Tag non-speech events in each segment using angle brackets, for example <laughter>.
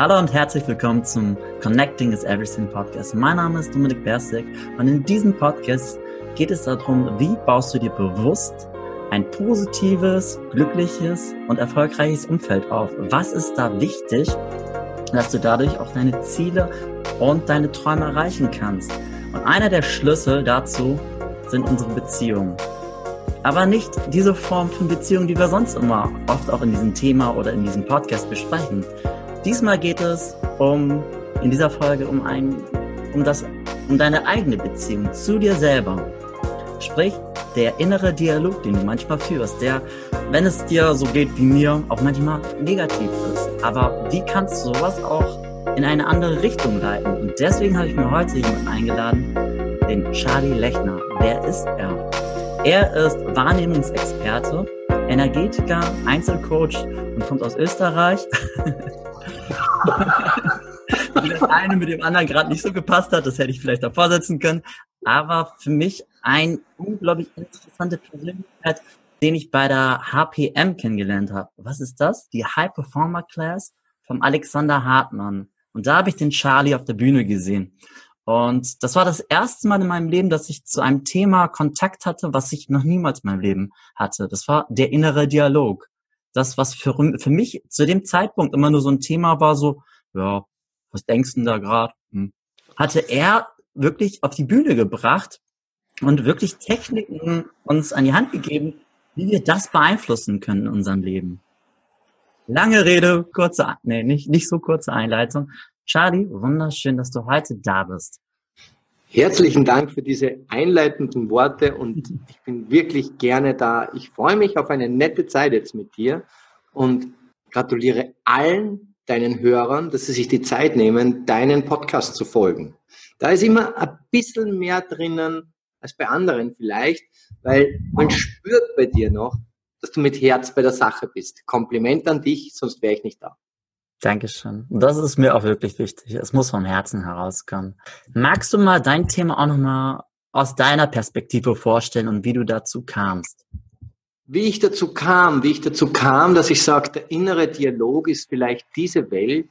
Hallo und herzlich willkommen zum Connecting is Everything Podcast. Mein Name ist Dominik Bersig und in diesem Podcast geht es darum, wie baust du dir bewusst ein positives, glückliches und erfolgreiches Umfeld auf. Was ist da wichtig, dass du dadurch auch deine Ziele und deine Träume erreichen kannst? Und einer der Schlüssel dazu sind unsere Beziehungen. Aber nicht diese Form von Beziehung, die wir sonst immer oft auch in diesem Thema oder in diesem Podcast besprechen. Diesmal geht es um, in dieser Folge um ein, um das, um deine eigene Beziehung zu dir selber. Sprich, der innere Dialog, den du manchmal führst, der, wenn es dir so geht wie mir, auch manchmal negativ ist. Aber wie kannst du sowas auch in eine andere Richtung leiten? Und deswegen habe ich mir heute jemanden eingeladen, den Charlie Lechner. Wer ist er? Er ist Wahrnehmungsexperte, Energetiker, Einzelcoach und kommt aus Österreich. <laughs> Wie das eine mit dem anderen gerade nicht so gepasst hat, das hätte ich vielleicht davor setzen können. Aber für mich ein unglaublich interessante Persönlichkeit, den ich bei der HPM kennengelernt habe. Was ist das? Die High Performer Class vom Alexander Hartmann. Und da habe ich den Charlie auf der Bühne gesehen. Und das war das erste Mal in meinem Leben, dass ich zu einem Thema Kontakt hatte, was ich noch niemals in meinem Leben hatte. Das war der innere Dialog das, was für, für mich zu dem Zeitpunkt immer nur so ein Thema war, so, ja, was denkst du denn da gerade? Hm. Hatte er wirklich auf die Bühne gebracht und wirklich Techniken uns an die Hand gegeben, wie wir das beeinflussen können in unserem Leben. Lange Rede, kurze, nee, nicht, nicht so kurze Einleitung. Charlie, wunderschön, dass du heute da bist. Herzlichen Dank für diese einleitenden Worte und ich bin wirklich gerne da. Ich freue mich auf eine nette Zeit jetzt mit dir und gratuliere allen deinen Hörern, dass sie sich die Zeit nehmen, deinen Podcast zu folgen. Da ist immer ein bisschen mehr drinnen als bei anderen vielleicht, weil man spürt bei dir noch, dass du mit Herz bei der Sache bist. Kompliment an dich, sonst wäre ich nicht da. Dankeschön. Das ist mir auch wirklich wichtig. Es muss vom Herzen herauskommen. Magst du mal dein Thema auch nochmal aus deiner Perspektive vorstellen und wie du dazu kamst? Wie ich dazu kam, wie ich dazu kam, dass ich sage, der innere Dialog ist vielleicht diese Welt,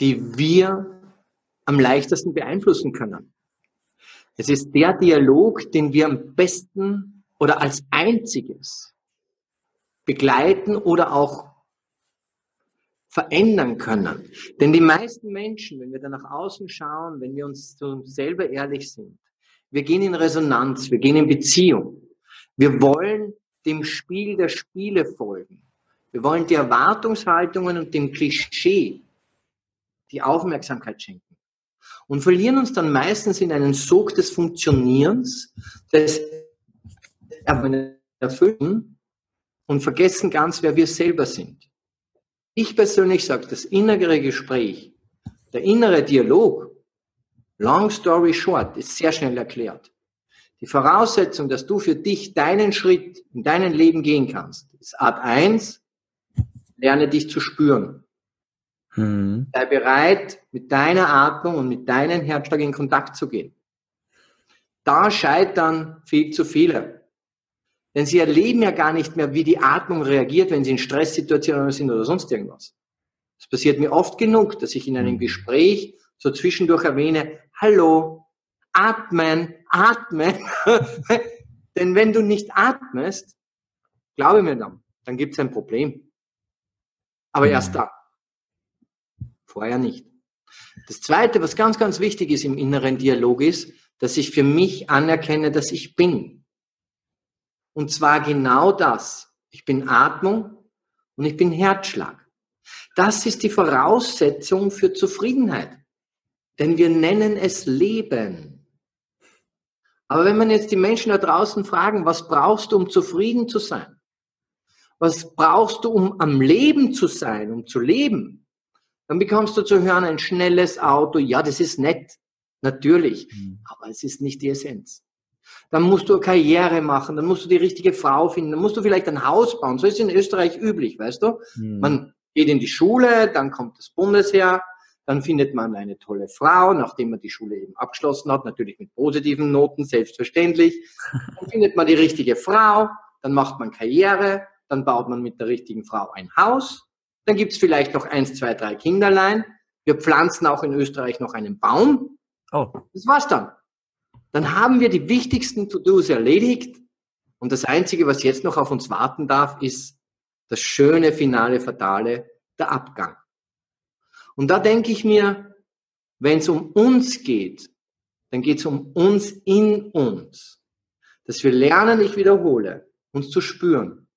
die wir am leichtesten beeinflussen können. Es ist der Dialog, den wir am besten oder als einziges begleiten oder auch verändern können. Denn die meisten Menschen, wenn wir da nach außen schauen, wenn wir uns selber ehrlich sind, wir gehen in Resonanz, wir gehen in Beziehung. Wir wollen dem Spiel der Spiele folgen. Wir wollen die Erwartungshaltungen und dem Klischee die Aufmerksamkeit schenken. Und verlieren uns dann meistens in einen Sog des Funktionierens, des Erfüllen und vergessen ganz, wer wir selber sind. Ich persönlich sage, das innere Gespräch, der innere Dialog, long story short, ist sehr schnell erklärt. Die Voraussetzung, dass du für dich deinen Schritt in deinem Leben gehen kannst, ist Art 1, lerne dich zu spüren. Hm. Sei bereit, mit deiner Atmung und mit deinem Herzschlag in Kontakt zu gehen. Da scheitern viel zu viele. Denn sie erleben ja gar nicht mehr, wie die Atmung reagiert, wenn sie in Stresssituationen sind oder sonst irgendwas. Es passiert mir oft genug, dass ich in einem mhm. Gespräch so zwischendurch erwähne, hallo, atmen, atmen. <laughs> Denn wenn du nicht atmest, glaube mir dann, dann gibt es ein Problem. Aber erst mhm. da. Vorher nicht. Das Zweite, was ganz, ganz wichtig ist im inneren Dialog, ist, dass ich für mich anerkenne, dass ich bin. Und zwar genau das. Ich bin Atmung und ich bin Herzschlag. Das ist die Voraussetzung für Zufriedenheit. Denn wir nennen es Leben. Aber wenn man jetzt die Menschen da draußen fragen, was brauchst du, um zufrieden zu sein? Was brauchst du, um am Leben zu sein, um zu leben? Dann bekommst du zu hören, ein schnelles Auto, ja, das ist nett, natürlich, mhm. aber es ist nicht die Essenz dann musst du eine Karriere machen, dann musst du die richtige Frau finden, dann musst du vielleicht ein Haus bauen. So ist es in Österreich üblich, weißt du? Hm. Man geht in die Schule, dann kommt das Bundesheer, dann findet man eine tolle Frau, nachdem man die Schule eben abgeschlossen hat, natürlich mit positiven Noten, selbstverständlich. Dann findet man die richtige Frau, dann macht man Karriere, dann baut man mit der richtigen Frau ein Haus, dann gibt's vielleicht noch eins, zwei, drei Kinderlein, Wir pflanzen auch in Österreich noch einen Baum. Oh. Das war's dann. Dann haben wir die wichtigsten To-Dos erledigt. Und das Einzige, was jetzt noch auf uns warten darf, ist das schöne Finale Fatale, der Abgang. Und da denke ich mir, wenn es um uns geht, dann geht es um uns in uns. Dass wir lernen, ich wiederhole, uns zu spüren.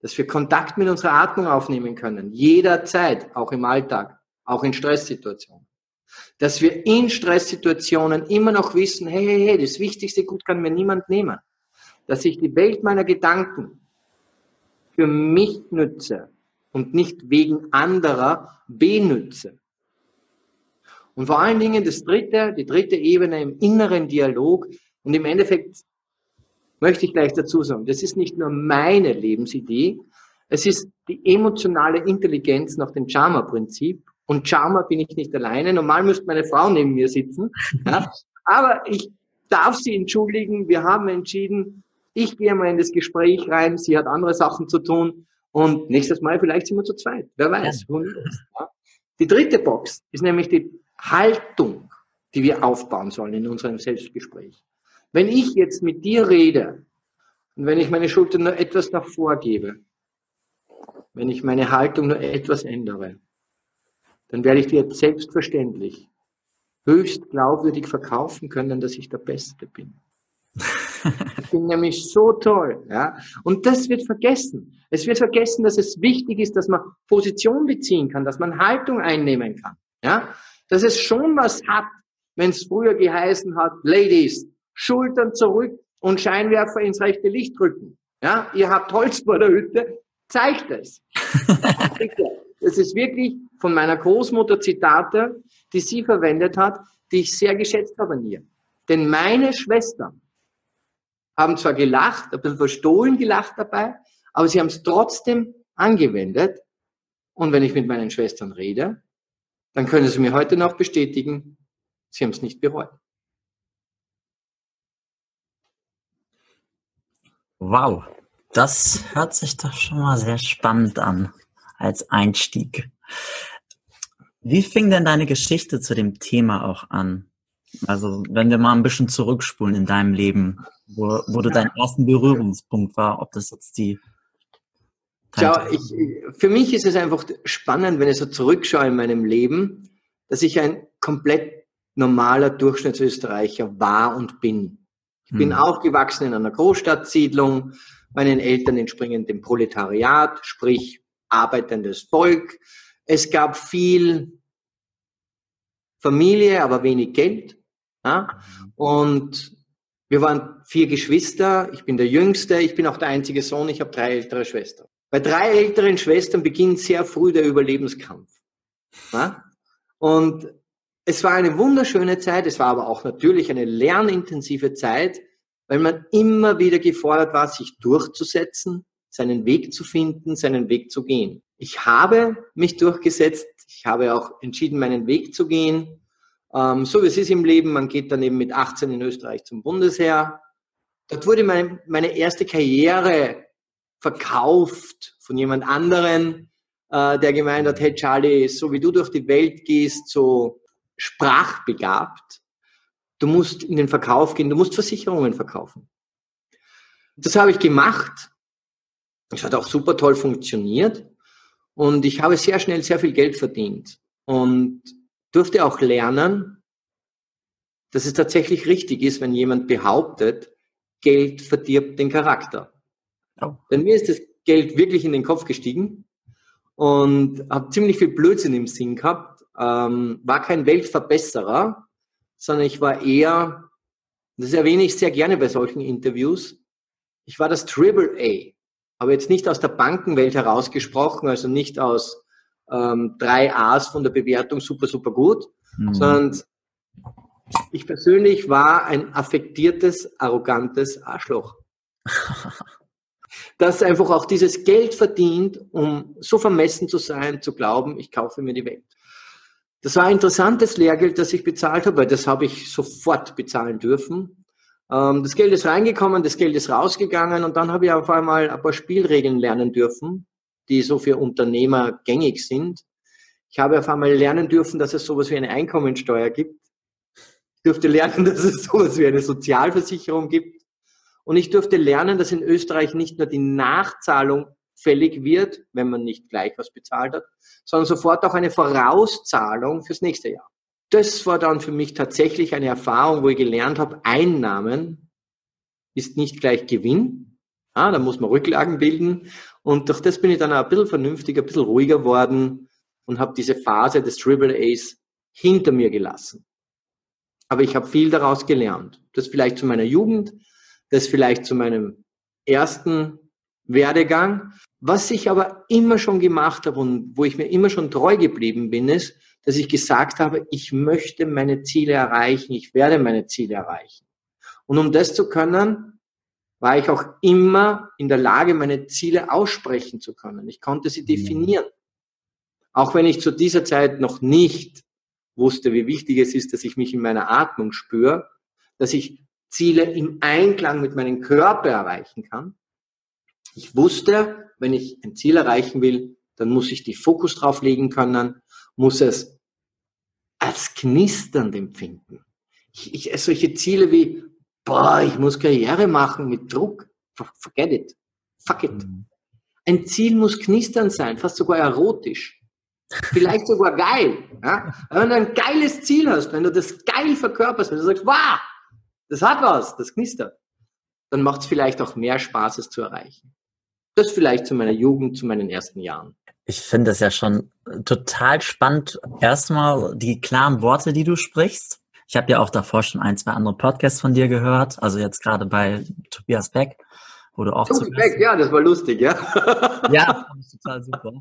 Dass wir Kontakt mit unserer Atmung aufnehmen können, jederzeit, auch im Alltag, auch in Stresssituationen. Dass wir in Stresssituationen immer noch wissen, hey, hey, hey, das wichtigste Gut kann mir niemand nehmen. Dass ich die Welt meiner Gedanken für mich nütze und nicht wegen anderer benütze. Und vor allen Dingen das dritte, die dritte Ebene im inneren Dialog. Und im Endeffekt möchte ich gleich dazu sagen, das ist nicht nur meine Lebensidee, es ist die emotionale Intelligenz nach dem Charma-Prinzip. Und Charma bin ich nicht alleine. Normal müsste meine Frau neben mir sitzen. <laughs> Ja? Aber ich darf sie entschuldigen. Wir haben entschieden, ich gehe mal in das Gespräch rein. Sie hat andere Sachen zu tun. Und nächstes Mal vielleicht sind wir zu zweit. Wer weiß. Ja. Die dritte Box ist nämlich die Haltung, die wir aufbauen sollen in unserem Selbstgespräch. Wenn ich jetzt mit dir rede und wenn ich meine Schulter nur etwas nach vorgebe, wenn ich meine Haltung nur etwas ändere, dann werde ich dir selbstverständlich höchst glaubwürdig verkaufen können, dass ich der Beste bin. <laughs> Ich bin nämlich so toll. Ja? Und das wird vergessen. Es wird vergessen, dass es wichtig ist, dass man Position beziehen kann, dass man Haltung einnehmen kann. Ja? Dass es schon was hat, wenn es früher geheißen hat, Ladies, Schultern zurück und Scheinwerfer ins rechte Licht drücken. Ja? Ihr habt Holz vor der Hütte, zeigt es. <laughs> Das ist wirklich von meiner Großmutter Zitate, die sie verwendet hat, die ich sehr geschätzt habe an ihr. Denn meine Schwestern haben zwar gelacht, ein bisschen verstohlen gelacht dabei, aber sie haben es trotzdem angewendet. Und wenn ich mit meinen Schwestern rede, dann können sie mir heute noch bestätigen, sie haben es nicht bereut. Wow, das hört sich doch schon mal sehr spannend an als Einstieg. Wie fing denn deine Geschichte zu dem Thema auch an? Also wenn wir mal ein bisschen zurückspulen in deinem Leben, wo, wo du dein ersten Berührungspunkt war, ob das jetzt die Schau, ich, für mich ist es einfach spannend, wenn ich so zurückschaue in meinem Leben, dass ich ein komplett normaler Durchschnittsösterreicher war und bin. Ich bin hm. aufgewachsen in einer Großstadtsiedlung. Meinen Eltern entspringen dem Proletariat, sprich arbeitendes Volk. Es gab viel Familie, aber wenig Geld. Ja? Und wir waren vier Geschwister. Ich bin der Jüngste. Ich bin auch der einzige Sohn. Ich habe drei ältere Schwestern. Bei drei älteren Schwestern beginnt sehr früh der Überlebenskampf. Ja? Und es war eine wunderschöne Zeit. Es war aber auch natürlich eine lernintensive Zeit, weil man immer wieder gefordert war, sich durchzusetzen, seinen Weg zu finden, seinen Weg zu gehen. Ich habe mich durchgesetzt. Ich habe auch entschieden, meinen Weg zu gehen. Ähm, so wie es ist im Leben, man geht dann eben mit 18 in Österreich zum Bundesheer. Dort wurde meine, meine erste Karriere verkauft von jemand anderen, äh, der gemeint hat, hey Charlie, so wie du durch die Welt gehst, so sprachbegabt, du musst in den Verkauf gehen, du musst Versicherungen verkaufen. Das habe ich gemacht. Es hat auch super toll funktioniert. Und ich habe sehr schnell sehr viel Geld verdient. Und durfte auch lernen, dass es tatsächlich richtig ist, wenn jemand behauptet, Geld verdirbt den Charakter. Oh. Denn mir ist das Geld wirklich in den Kopf gestiegen und habe ziemlich viel Blödsinn im Sinn gehabt. Ähm, war kein Weltverbesserer, sondern ich war eher, das erwähne ich sehr gerne bei solchen Interviews, ich war das Triple A. Aber jetzt nicht aus der Bankenwelt herausgesprochen, also nicht aus ähm, drei A's von der Bewertung super, super gut, mhm. sondern ich persönlich war ein affektiertes, arrogantes Arschloch. <laughs> das einfach auch dieses Geld verdient, um so vermessen zu sein, zu glauben, ich kaufe mir die Welt. Das war ein interessantes Lehrgeld, das ich bezahlt habe, weil das habe ich sofort bezahlen dürfen. Ähm, das Geld ist reingekommen, das Geld ist rausgegangen und dann habe ich auf einmal ein paar Spielregeln lernen dürfen, die so für Unternehmer gängig sind. Ich habe auf einmal lernen dürfen, dass es sowas wie eine Einkommensteuer gibt. Ich durfte lernen, <laughs> dass es sowas wie eine Sozialversicherung gibt. Und ich durfte lernen, dass in Österreich nicht nur die Nachzahlung fällig wird, wenn man nicht gleich was bezahlt hat, sondern sofort auch eine Vorauszahlung fürs nächste Jahr. Das war dann für mich tatsächlich eine Erfahrung, wo ich gelernt habe, Einnahmen ist nicht gleich Gewinn. Ah, da muss man Rücklagen bilden. Und durch das bin ich dann auch ein bisschen vernünftiger, ein bisschen ruhiger worden und habe diese Phase des Triple A's hinter mir gelassen. Aber ich habe viel daraus gelernt. Das vielleicht zu meiner Jugend, das vielleicht zu meinem ersten Werdegang. Was ich aber immer schon gemacht habe und wo ich mir immer schon treu geblieben bin, ist, dass ich gesagt habe, ich möchte meine Ziele erreichen, ich werde meine Ziele erreichen. Und um das zu können, war ich auch immer in der Lage, meine Ziele aussprechen zu können. Ich konnte sie definieren. Auch wenn ich zu dieser Zeit noch nicht wusste, wie wichtig es ist, dass ich mich in meiner Atmung spüre, dass ich Ziele im Einklang mit meinem Körper erreichen kann. Ich wusste, wenn ich ein Ziel erreichen will, dann muss ich die Fokus drauf legen können, muss es als knisternd empfinden. Ich, ich, solche Ziele wie, boah, ich muss Karriere machen mit Druck, forget it, fuck it. Mhm. Ein Ziel muss knisternd sein, fast sogar erotisch. Vielleicht sogar geil. Ja? Wenn du ein geiles Ziel hast, wenn du das geil verkörperst, wenn du sagst, wow, das hat was, das knistert, dann macht es vielleicht auch mehr Spaß, es zu erreichen. Das vielleicht zu meiner Jugend, zu meinen ersten Jahren. Ich finde es ja schon total spannend. Erstmal die klaren Worte, die du sprichst. Ich habe ja auch davor schon ein, zwei andere Podcasts von dir gehört. Also jetzt gerade bei Tobias Beck, wo du auch Tobias Beck, ja, das war lustig, ja. ja, fand ich total super.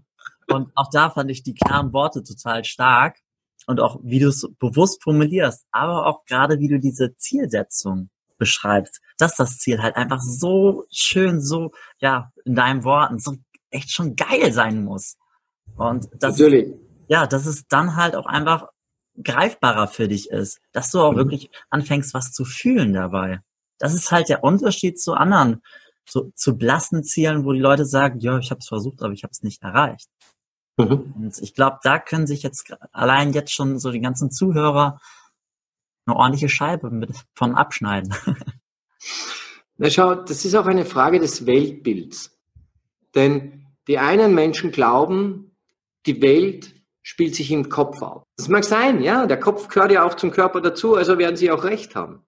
Und auch da fand ich die klaren Worte total stark und auch wie du es bewusst formulierst, aber auch gerade wie du diese Zielsetzung beschreibst, dass das Ziel halt einfach so schön, so, ja, in deinen Worten, so echt schon geil sein muss. Und das, Natürlich. ja, dass es dann halt auch einfach greifbarer für dich ist, dass du auch mhm. wirklich anfängst, was zu fühlen dabei. Das ist halt der Unterschied zu anderen, zu, zu blassen Zielen, wo die Leute sagen, ja, ich habe es versucht, aber ich habe es nicht erreicht. Mhm. Und ich glaube, da können sich jetzt allein jetzt schon so die ganzen Zuhörer eine ordentliche Scheibe mit, von abschneiden. <laughs> Na schau, das ist auch eine Frage des Weltbilds. Denn die einen Menschen glauben, die Welt spielt sich im Kopf ab. Das mag sein, ja, der Kopf gehört ja auch zum Körper dazu, also werden sie auch recht haben.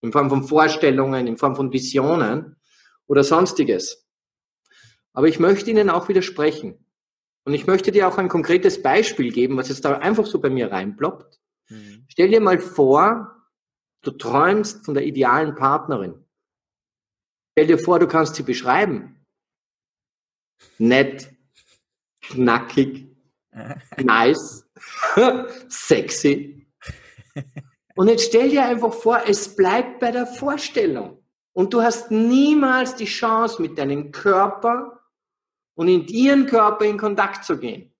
In Form von Vorstellungen, in Form von Visionen oder sonstiges. Aber ich möchte Ihnen auch widersprechen. Und ich möchte dir auch ein konkretes Beispiel geben, was jetzt da einfach so bei mir reinploppt. Mhm. Stell dir mal vor, du träumst von der idealen Partnerin. Stell dir vor, du kannst sie beschreiben. Nett, knackig, <laughs> nice, <laughs> sexy. Und jetzt stell dir einfach vor, es bleibt bei der Vorstellung. Und du hast niemals die Chance, mit deinem Körper und in ihren Körper in Kontakt zu gehen.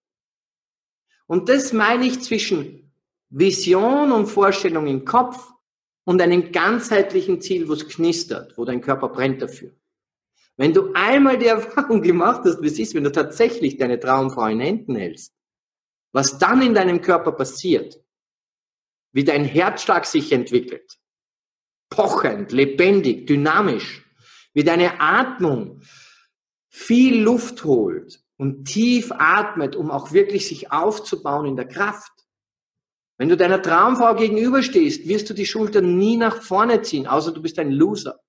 Und das meine ich zwischen Vision und Vorstellung im Kopf und einem ganzheitlichen Ziel, wo es knistert, wo dein Körper brennt dafür. Wenn du einmal die <laughs> Erfahrung gemacht hast, wie es ist, wenn du tatsächlich deine Traumfrau in Händen hältst, was dann in deinem Körper passiert, wie dein Herzschlag sich entwickelt, pochend, lebendig, dynamisch, wie deine Atmung viel Luft holt und tief atmet, um auch wirklich sich aufzubauen in der Kraft. Wenn du deiner Traumfrau gegenüberstehst, wirst du die Schultern nie nach vorne ziehen, außer du bist ein Loser.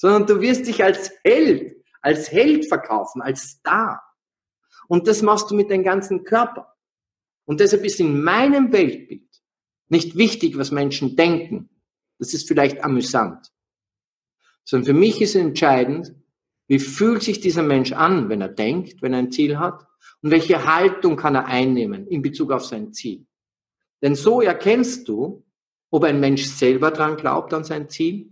Sondern du wirst dich als Held, als Held verkaufen, als Star. Und das machst du mit deinem ganzen Körper. Und deshalb ist in meinem Weltbild nicht wichtig, was Menschen denken. Das ist vielleicht amüsant. Sondern für mich ist entscheidend, wie fühlt sich dieser Mensch an, wenn er denkt, wenn er ein Ziel hat? Und welche Haltung kann er einnehmen in Bezug auf sein Ziel? Denn so erkennst du, ob ein Mensch selber dran glaubt an sein Ziel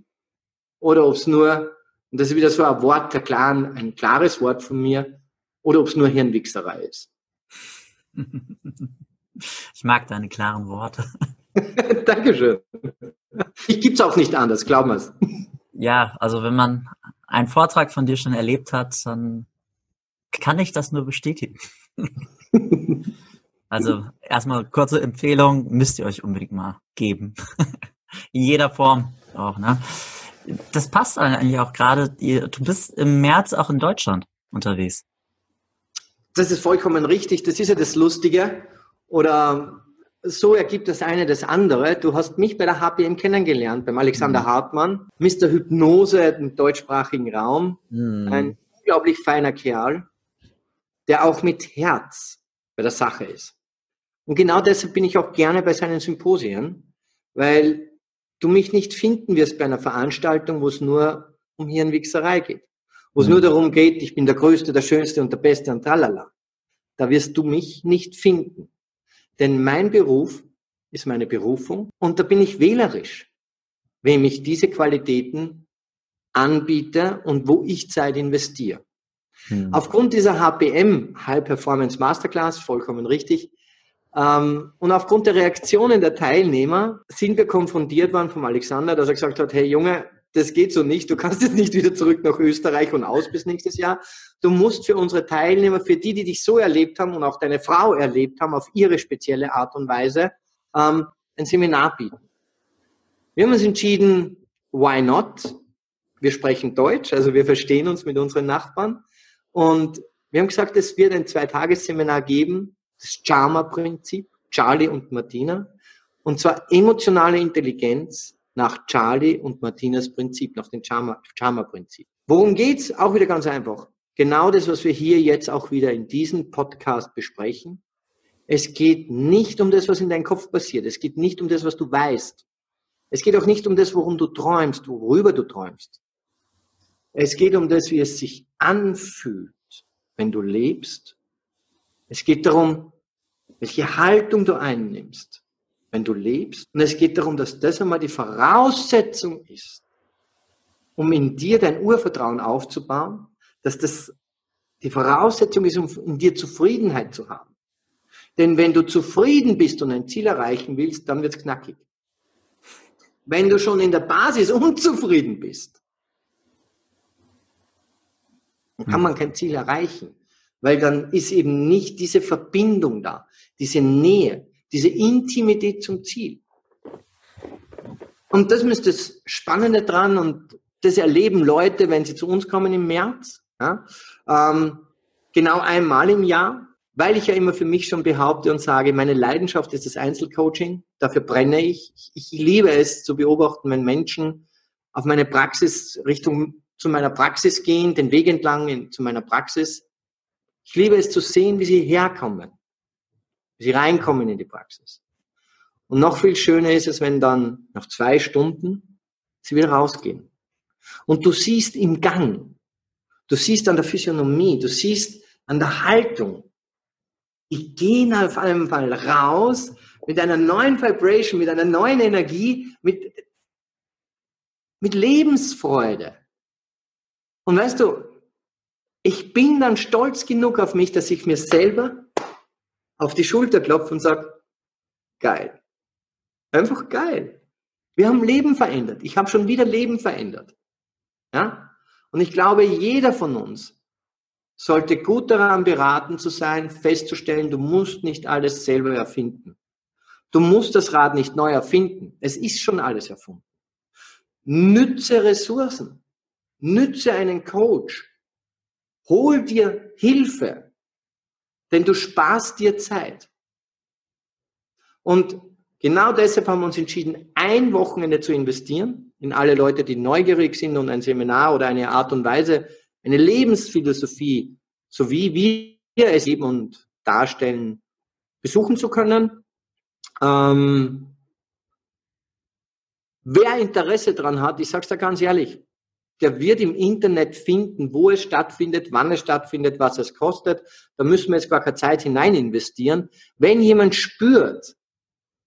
oder ob es nur, und das ist wieder so ein Wort, der klaren, ein klares Wort von mir, oder ob es nur Hirnwichserei ist. <laughs> Ich mag deine klaren Worte. <laughs> Dankeschön. Ich gibt's auch nicht anders, glaub mir's. Ja, also wenn man einen Vortrag von dir schon erlebt hat, dann kann ich das nur bestätigen. <laughs> Also erstmal kurze Empfehlung, müsst ihr euch unbedingt mal geben. In jeder Form auch, ne? Das passt eigentlich auch gerade. Du bist im März auch in Deutschland unterwegs. Das ist vollkommen richtig. Das ist ja das Lustige. Oder so ergibt das eine das andere. Du hast mich bei der HPM kennengelernt, beim Alexander mhm. Hartmann, Mr. Hypnose im deutschsprachigen Raum. Mhm. Ein unglaublich feiner Kerl, der auch mit Herz bei der Sache ist. Und genau deshalb bin ich auch gerne bei seinen Symposien, weil du mich nicht finden wirst bei einer Veranstaltung, wo es nur um Hirnwichserei geht. Wo es mhm. nur darum geht, ich bin der Größte, der Schönste und der Beste und tralala. Da wirst du mich nicht finden. Denn mein Beruf ist meine Berufung und da bin ich wählerisch, wem ich diese Qualitäten anbiete und wo ich Zeit investiere. Hm. Aufgrund dieser HPM, High Performance Masterclass, vollkommen richtig, und aufgrund der Reaktionen der Teilnehmer sind wir konfrontiert worden vom Alexander, dass er gesagt hat, hey Junge, das geht so nicht. Du kannst jetzt nicht wieder zurück nach Österreich und aus bis nächstes Jahr. Du musst für unsere Teilnehmer, für die, die dich so erlebt haben und auch deine Frau erlebt haben, auf ihre spezielle Art und Weise, ähm, ein Seminar bieten. Wir haben uns entschieden, why not? Wir sprechen Deutsch, also wir verstehen uns mit unseren Nachbarn. Und wir haben gesagt, es wird ein Zweitagesseminar geben, das Charma-Prinzip, Charlie und Martina. Und zwar emotionale Intelligenz nach Charlie und Martinas Prinzip, nach dem Charma-Prinzip. Worum geht's? Auch wieder ganz einfach. Genau das, was wir hier jetzt auch wieder in diesem Podcast besprechen. Es geht nicht um das, was in deinem Kopf passiert. Es geht nicht um das, was du weißt. Es geht auch nicht um das, worum du träumst, worüber du träumst. Es geht um das, wie es sich anfühlt, wenn du lebst. Es geht darum, welche Haltung du einnimmst wenn du lebst. Und es geht darum, dass das einmal die Voraussetzung ist, um in dir dein Urvertrauen aufzubauen, dass das die Voraussetzung ist, um in dir Zufriedenheit zu haben. Denn wenn du zufrieden bist und ein Ziel erreichen willst, dann wird es knackig. Wenn du schon in der Basis <laughs> unzufrieden bist, dann kann man kein Ziel erreichen, weil dann ist eben nicht diese Verbindung da, diese Nähe, diese Intimität zum Ziel. Und das ist das Spannende dran und das erleben Leute, wenn sie zu uns kommen im März, ja, ähm, genau einmal im Jahr, weil ich ja immer für mich schon behaupte und sage, meine Leidenschaft ist das Einzelcoaching, dafür brenne ich. Ich liebe es zu beobachten, wenn Menschen auf meine Praxis, Richtung zu meiner Praxis gehen, den Weg entlang in, zu meiner Praxis. Ich liebe es zu sehen, wie sie herkommen wie sie reinkommen in die Praxis. Und noch viel schöner ist es, wenn dann nach zwei Stunden sie wieder rausgehen. Und du siehst im Gang, du siehst an der Physiognomie, du siehst an der Haltung, die gehen auf jeden Fall raus mit einer neuen Vibration, mit einer neuen Energie, mit, mit Lebensfreude. Und weißt du, ich bin dann stolz genug auf mich, dass ich mir selber auf die Schulter klopfe und sage, geil. Einfach geil. Wir haben Leben verändert. Ich habe schon wieder Leben verändert. Ja? Und ich glaube, jeder von uns sollte gut daran beraten zu sein, festzustellen, du musst nicht alles selber erfinden. Du musst das Rad nicht neu erfinden. Es ist schon alles erfunden. Nütze Ressourcen. Nütze einen Coach. Hol dir Hilfe. Denn du sparst dir Zeit. Und genau deshalb haben wir uns entschieden, ein Wochenende zu investieren in alle Leute, die neugierig sind und ein Seminar oder eine Art und Weise, eine Lebensphilosophie, so wie wir es eben und darstellen, besuchen zu können. Ähm, wer Interesse daran hat, ich sage es da ganz ehrlich, der wird im Internet finden, wo es stattfindet, wann es stattfindet, was es kostet. Da müssen wir jetzt gar keine Zeit hinein investieren. Wenn jemand spürt,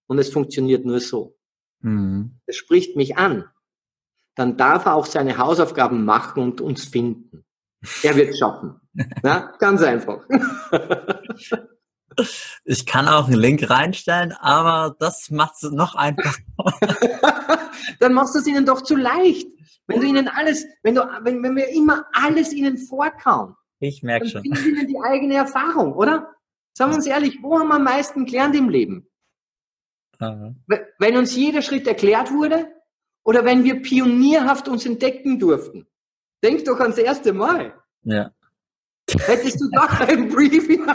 und es funktioniert nur so, mhm. es spricht mich an, dann darf er auch seine Hausaufgaben machen und uns finden. Er wird schaffen. <laughs> Ja, ganz einfach. Ich kann auch einen Link reinstellen, aber das macht es noch einfacher. <laughs> <laughs> Dann machst du es ihnen doch zu leicht. Wenn du ihnen alles, wenn du, wenn, wenn wir immer alles ihnen vorkauen, ich merke schon. Dann ihnen die eigene Erfahrung, oder? Sagen wir uns ehrlich, wo haben wir am meisten gelernt im Leben? Aha. Wenn uns jeder Schritt erklärt wurde oder wenn wir pionierhaft uns entdecken durften? Denk doch ans erste Mal. Ja. Hättest du doch ein Briefing? <laughs>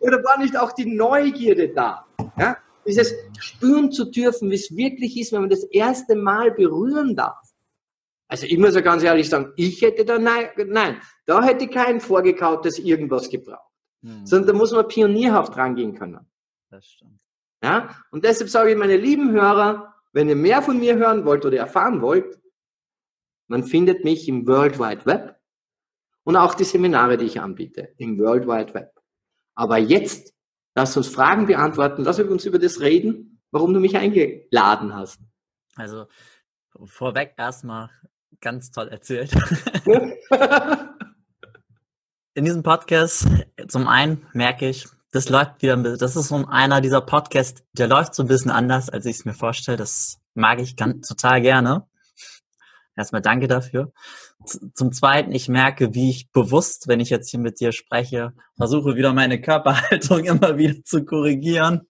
oder war nicht auch die Neugierde da? Ja? Dieses spüren zu dürfen, wie es wirklich ist, wenn man das erste Mal berühren darf. Also ich muss ja ganz ehrlich sagen, ich hätte da nein, nein da hätte kein vorgekautes irgendwas gebraucht. Mhm. Sondern da muss man pionierhaft rangehen können. Das stimmt. Ja? Und deshalb sage ich, meine lieben Hörer, wenn ihr mehr von mir hören wollt oder erfahren wollt, man findet mich im World Wide Web und auch die Seminare, die ich anbiete, im World Wide Web. Aber jetzt, lass uns Fragen beantworten, lass uns über das reden, warum du mich eingeladen hast. Also vorweg erstmal ganz toll erzählt. <laughs> In diesem Podcast, zum einen merke ich, das läuft wieder, das ist so einer dieser Podcasts, der läuft so ein bisschen anders, als ich es mir vorstelle. Das mag ich ganz, total gerne. Erstmal danke dafür. Zum Zweiten, ich merke, wie ich bewusst, wenn ich jetzt hier mit dir spreche, versuche wieder meine Körperhaltung <laughs> immer wieder zu korrigieren.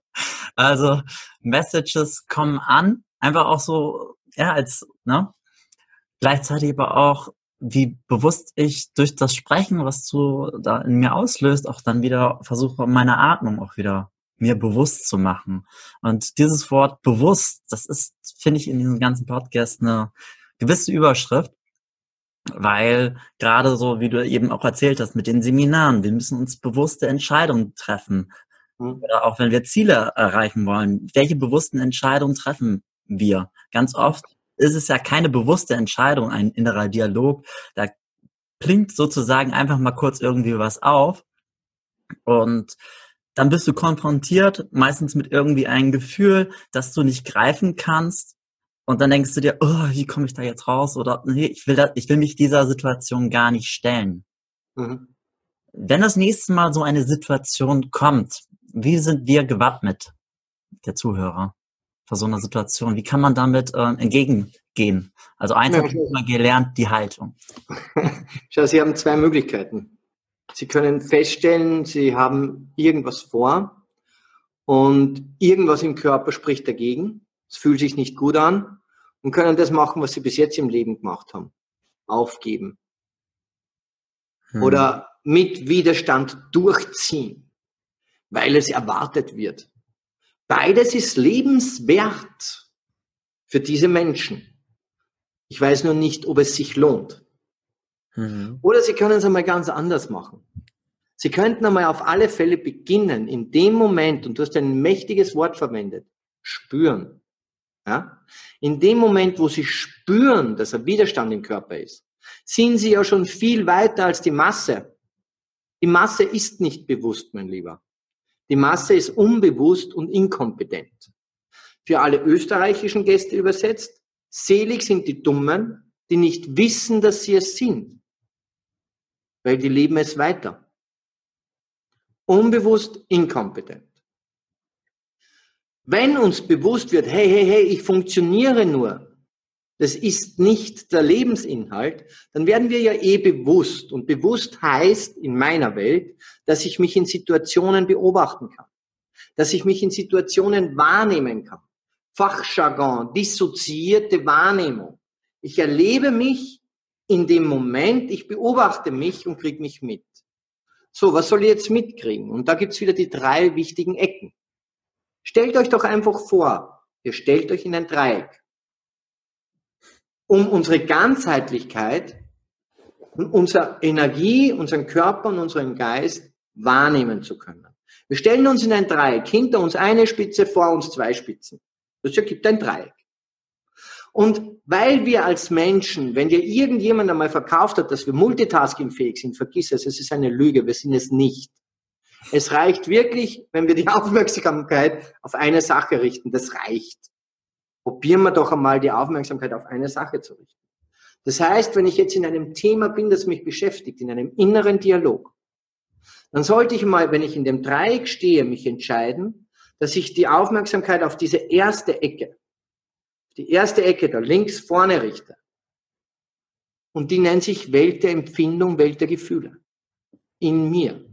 Also Messages kommen an, einfach auch so, ja, als, ne? Gleichzeitig aber auch, wie bewusst ich durch das Sprechen, was du da in mir auslöst, auch dann wieder versuche, meine Atmung auch wieder mir bewusst zu machen. Und dieses Wort bewusst, das ist, finde ich, in diesem ganzen Podcast eine gewisse Überschrift, weil gerade so, wie du eben auch erzählt hast, mit den Seminaren, wir müssen uns bewusste Entscheidungen treffen. Mhm. Oder auch wenn wir Ziele erreichen wollen, welche bewussten Entscheidungen treffen wir? Ganz oft ist es ja keine bewusste Entscheidung, ein innerer Dialog. Da klingt sozusagen einfach mal kurz irgendwie was auf und dann bist du konfrontiert, meistens mit irgendwie einem Gefühl, das du nicht greifen kannst. Und dann denkst du dir, oh, wie komme ich da jetzt raus? Oder nee, ich will, da, ich will mich dieser Situation gar nicht stellen. Mhm. Wenn das nächste Mal so eine Situation kommt, wie sind wir gewappnet, der Zuhörer? vor so einer Situation? Wie kann man damit äh, entgegengehen? Also eins ja, habe ich mal gelernt, die Haltung. <laughs> Schau, Sie haben zwei Möglichkeiten. Sie können feststellen, Sie haben irgendwas vor und irgendwas im Körper spricht dagegen. Es fühlt sich nicht gut an und können das machen, was Sie bis jetzt im Leben gemacht haben. Aufgeben. Hm. Oder mit Widerstand durchziehen, weil es erwartet wird. Beides ist lebenswert für diese Menschen. Ich weiß nur nicht, ob es sich lohnt. Mhm. Oder Sie können es einmal ganz anders machen. Sie könnten einmal auf alle Fälle beginnen, in dem Moment, und du hast ein mächtiges Wort verwendet, spüren. Ja? In dem Moment, wo Sie spüren, dass ein Widerstand im Körper ist, sind Sie ja schon viel weiter als die Masse. Die Masse ist nicht bewusst, mein Lieber. Die Masse ist unbewusst und inkompetent. Für alle österreichischen Gäste übersetzt, selig sind die Dummen, die nicht wissen, dass sie es sind, weil die leben es weiter. Unbewusst inkompetent. Wenn uns bewusst wird, hey, hey, hey, ich funktioniere nur, das ist nicht der Lebensinhalt, dann werden wir ja eh bewusst. Und bewusst heißt in meiner Welt, dass ich mich in Situationen beobachten kann, dass ich mich in Situationen wahrnehmen kann. Fachjargon, dissoziierte Wahrnehmung. Ich erlebe mich in dem Moment, ich beobachte mich und kriege mich mit. So, was soll ich jetzt mitkriegen? Und da gibt's wieder die drei wichtigen Ecken. Stellt euch doch einfach vor, ihr stellt euch in ein Dreieck um unsere Ganzheitlichkeit unsere Energie, unseren Körper und unseren Geist wahrnehmen zu können. Wir stellen uns in ein Dreieck, hinter uns eine Spitze, vor uns zwei Spitzen. Das ergibt ein Dreieck. Und weil wir als Menschen, wenn dir irgendjemand einmal verkauft hat, dass wir multitaskingfähig sind, vergiss es, es ist eine Lüge, wir sind es nicht. Es reicht wirklich, wenn wir die <laughs> Aufmerksamkeit auf eine Sache richten, das reicht probieren wir doch einmal die Aufmerksamkeit auf eine Sache zu richten. Das heißt, wenn ich jetzt in einem Thema bin, das mich beschäftigt, in einem inneren Dialog, dann sollte ich mal, wenn ich in dem Dreieck stehe, mich entscheiden, dass ich die Aufmerksamkeit auf diese erste Ecke, die erste Ecke da links vorne richte. Und die nennt sich Welt der Empfindung, Welt der Gefühle. In mir.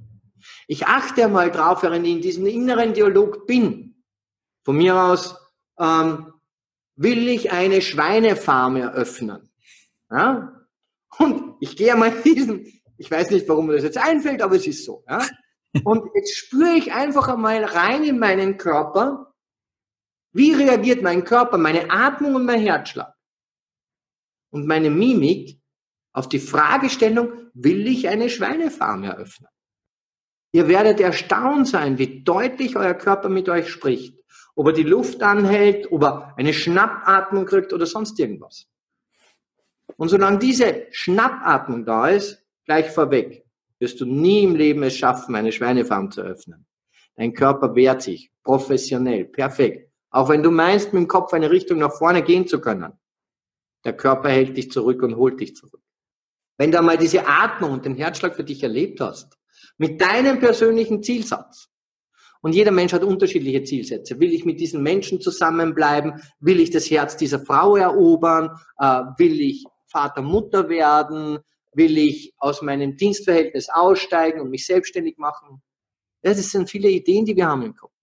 Ich achte mal drauf, während ich in diesem inneren Dialog bin. Von mir aus ähm, will ich eine Schweinefarm eröffnen. Ja? Und ich gehe mal diesen, ich weiß nicht, warum mir das jetzt einfällt, aber es ist so. Ja? <laughs> Und jetzt spüre ich einfach einmal rein in meinen Körper, wie reagiert mein Körper, meine Atmung und mein Herzschlag und meine Mimik auf die Fragestellung, will ich eine Schweinefarm eröffnen? Ihr werdet erstaunt sein, wie deutlich euer Körper mit euch spricht. Ob er die Luft anhält, ob er eine Schnappatmung kriegt oder sonst irgendwas. Und solange diese Schnappatmung da ist, gleich vorweg, wirst du nie im Leben es schaffen, eine Schweinefarm zu öffnen. Dein Körper wehrt sich, professionell, perfekt. Auch wenn du meinst, mit dem Kopf eine Richtung nach vorne gehen zu können. Der Körper hält dich zurück und holt dich zurück. Wenn du einmal diese Atmung und den Herzschlag für dich erlebt hast, mit deinem persönlichen Zielsatz, und jeder Mensch hat unterschiedliche Zielsätze. Will ich mit diesen Menschen zusammenbleiben? Will ich das Herz dieser Frau erobern? Äh, will ich Vater, Mutter werden? Will ich aus meinem Dienstverhältnis aussteigen und mich selbstständig machen? Das sind viele Ideen, die wir haben im Kopf.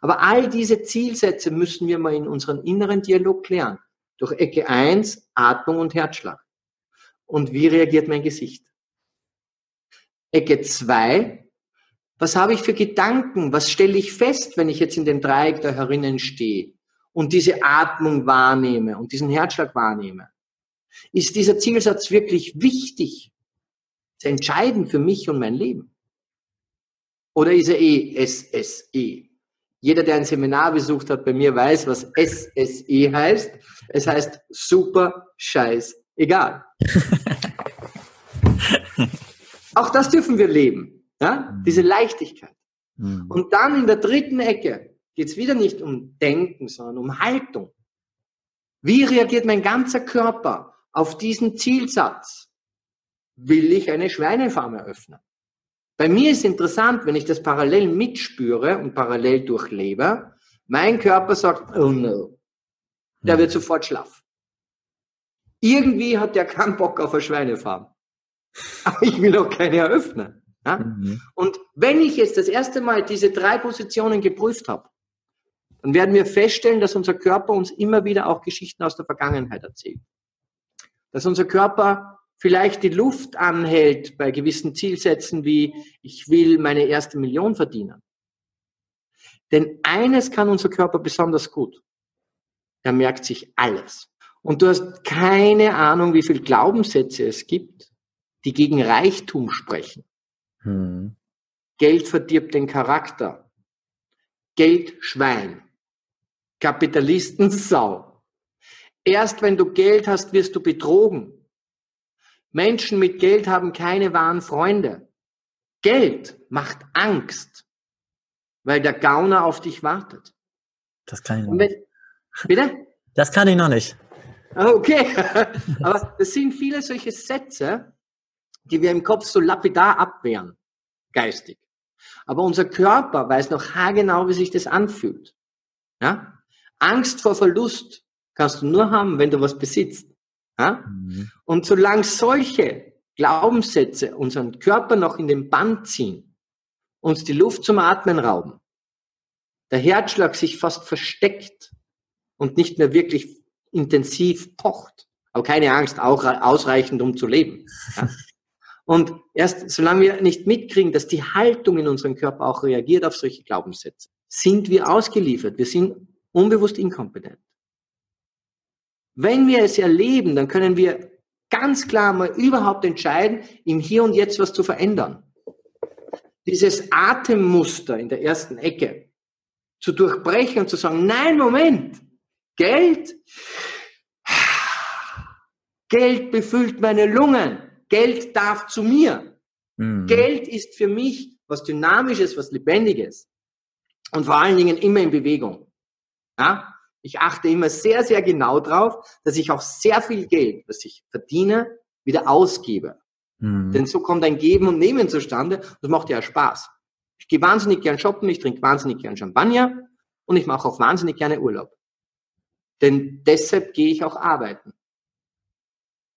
Aber all diese Zielsätze müssen wir mal in unseren inneren Dialog klären. Durch Ecke 1, Atmung und Herzschlag. Und wie reagiert mein Gesicht? Ecke 2, was habe ich für Gedanken? Was stelle ich fest, wenn ich jetzt in dem Dreieck da herinnen stehe und diese Atmung wahrnehme und diesen Herzschlag wahrnehme? Ist dieser Zielsatz wirklich wichtig? Entscheidend für mich und mein Leben? Oder ist er eh SSE? Jeder, der ein Seminar besucht hat bei mir, weiß, was SSE heißt. Es heißt super, scheiß, egal. <laughs> Auch das dürfen wir leben. Ja? Mhm. Diese Leichtigkeit. Mhm. Und dann in der dritten Ecke geht es wieder nicht um Denken, sondern um Haltung. Wie reagiert mein ganzer Körper auf diesen Zielsatz? Will ich eine Schweinefarm eröffnen? Bei mir ist interessant, wenn ich das parallel mitspüre und parallel durchlebe, mein Körper sagt, oh no, der wird sofort schlaff. Irgendwie hat der keinen Bock auf eine Schweinefarm. Aber ich will auch keine eröffnen. Ja? Mhm. Und wenn ich jetzt das erste Mal diese drei Positionen geprüft habe, dann werden wir feststellen, dass unser Körper uns immer wieder auch Geschichten aus der Vergangenheit erzählt. Dass unser Körper vielleicht die Luft anhält bei gewissen Zielsätzen wie ich will meine erste Million verdienen. Denn eines kann unser Körper besonders gut. Er merkt sich alles. Und du hast keine Ahnung, wie viele Glaubenssätze es gibt, die gegen Reichtum sprechen. Hm. Geld verdirbt den Charakter. Geld Schwein. Kapitalisten Sau. Erst wenn du Geld hast, wirst du betrogen. Menschen mit Geld haben keine wahren Freunde. Geld macht Angst, weil der Gauner auf dich wartet. Das kann ich noch nicht. Bitte? Das kann ich noch nicht. Okay, <laughs> aber das sind viele solche Sätze, die wir im Kopf so lapidar abwehren, geistig. Aber unser Körper weiß noch haargenau, wie sich das anfühlt. Ja? Angst vor Verlust kannst du nur haben, wenn du was besitzt. Ja? Mhm. Und solange solche Glaubenssätze unseren Körper noch in den Band ziehen, uns die Luft zum Atmen rauben, der Herzschlag sich fast versteckt und nicht mehr wirklich intensiv pocht, aber keine Angst, auch ausreichend, um zu leben. Ja? <laughs> Und erst solange wir nicht mitkriegen, dass die Haltung in unserem Körper auch reagiert auf solche Glaubenssätze, sind wir ausgeliefert. Wir sind unbewusst inkompetent. Wenn wir es erleben, dann können wir ganz klar mal überhaupt entscheiden, im Hier und Jetzt was zu verändern. Dieses Atemmuster in der ersten Ecke zu durchbrechen und zu sagen, nein, Moment, Geld, Geld befüllt meine Lungen. Geld darf zu mir. Mhm. Geld ist für mich was Dynamisches, was Lebendiges. Und vor allen Dingen immer in Bewegung. Ja? Ich achte immer sehr, sehr genau drauf, dass ich auch sehr viel Geld, was ich verdiene, wieder ausgebe. Mhm. Denn so kommt ein Geben und Nehmen zustande. Das macht ja Spaß. Ich gehe wahnsinnig gern shoppen, ich trinke wahnsinnig gern Champagner und ich mache auch wahnsinnig gerne Urlaub. Denn deshalb gehe ich auch arbeiten.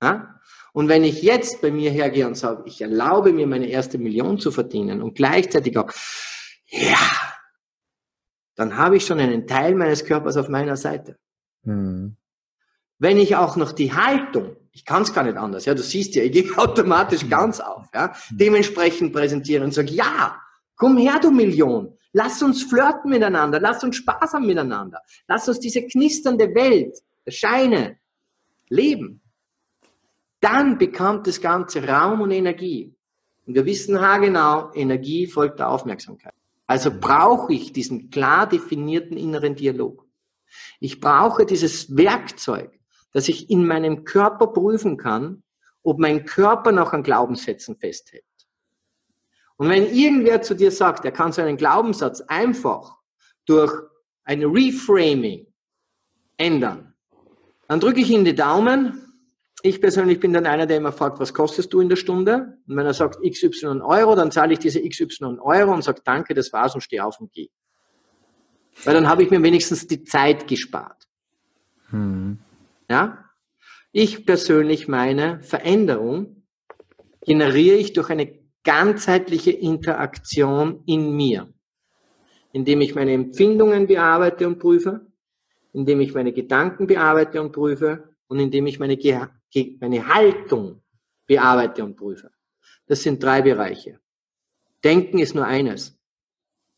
Ja? Und wenn ich jetzt bei mir hergehe und sage, ich erlaube mir meine erste Million zu verdienen und gleichzeitig auch, ja, dann habe ich schon einen Teil meines Körpers auf meiner Seite. Hm. Wenn ich auch noch die Haltung, ich kann es gar nicht anders, ja, du siehst ja, ich gehe <laughs> automatisch ganz auf, ja, dementsprechend präsentiere und sage, ja, komm her, du Million, lass uns flirten miteinander, lass uns Spaß haben miteinander, lass uns diese knisternde Welt, der Scheine, leben. Dann bekommt das Ganze Raum und Energie. Und wir wissen haargenau, Energie folgt der Aufmerksamkeit. Also brauche ich diesen klar definierten inneren Dialog. Ich brauche dieses Werkzeug, dass ich in meinem Körper prüfen kann, ob mein Körper noch an Glaubenssätzen festhält. Und wenn irgendwer zu dir sagt, er kann so einen Glaubenssatz einfach durch ein Reframing ändern, dann drücke ich ihm die Daumen. Ich persönlich bin dann einer, der immer fragt, was kostest du in der Stunde? Und wenn er sagt XY Euro, dann zahle ich diese XY Euro und sage, danke, das war's und stehe auf und gehe. Weil dann habe ich mir wenigstens die Zeit gespart. Hm. Ja? Ich persönlich meine, Veränderung generiere ich durch eine ganzheitliche Interaktion in mir, indem ich meine Empfindungen bearbeite und prüfe, indem ich meine Gedanken bearbeite und prüfe und indem ich meine, Ge meine Haltung bearbeite und prüfe. Das sind drei Bereiche. Denken ist nur eines.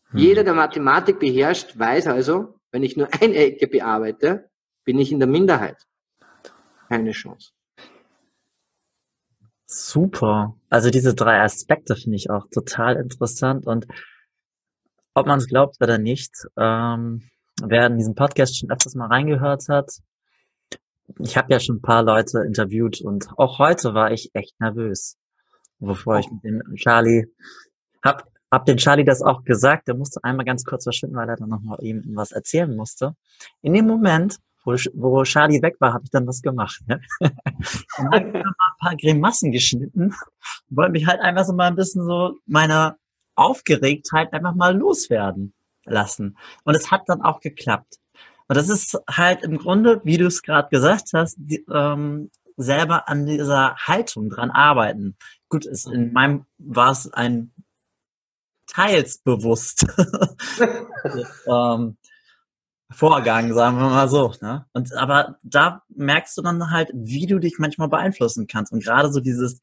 Hm. Jeder, der Mathematik beherrscht, weiß also, wenn ich nur eine Ecke bearbeite, bin ich in der Minderheit keine Chance. Super. Also diese drei Aspekte finde ich auch total interessant und ob man es glaubt oder nicht, ähm, wer in diesem Podcast schon öfters mal reingehört hat, ich habe ja schon ein paar Leute interviewt und auch heute war ich echt nervös, bevor ich mit dem Charlie hab, hab den Charlie das auch gesagt, der musste einmal ganz kurz verschwinden, weil er dann nochmal ihm was erzählen musste. In dem Moment wo, wo Charlie weg war, habe ich dann was gemacht. Ne? <laughs> dann habe ich mal ein paar Grimassen geschnitten und wollte mich halt einfach so mal ein bisschen so meiner Aufgeregtheit einfach mal loswerden lassen. Und es hat dann auch geklappt. Und das ist halt im Grunde, wie du es gerade gesagt hast, die, ähm, selber an dieser Haltung dran arbeiten. Gut, ist in meinem war es ein teils bewusst. <laughs> ähm, Vorgang, sagen wir mal so. Ne? Und aber da merkst du dann halt, wie du dich manchmal beeinflussen kannst. Und gerade so dieses,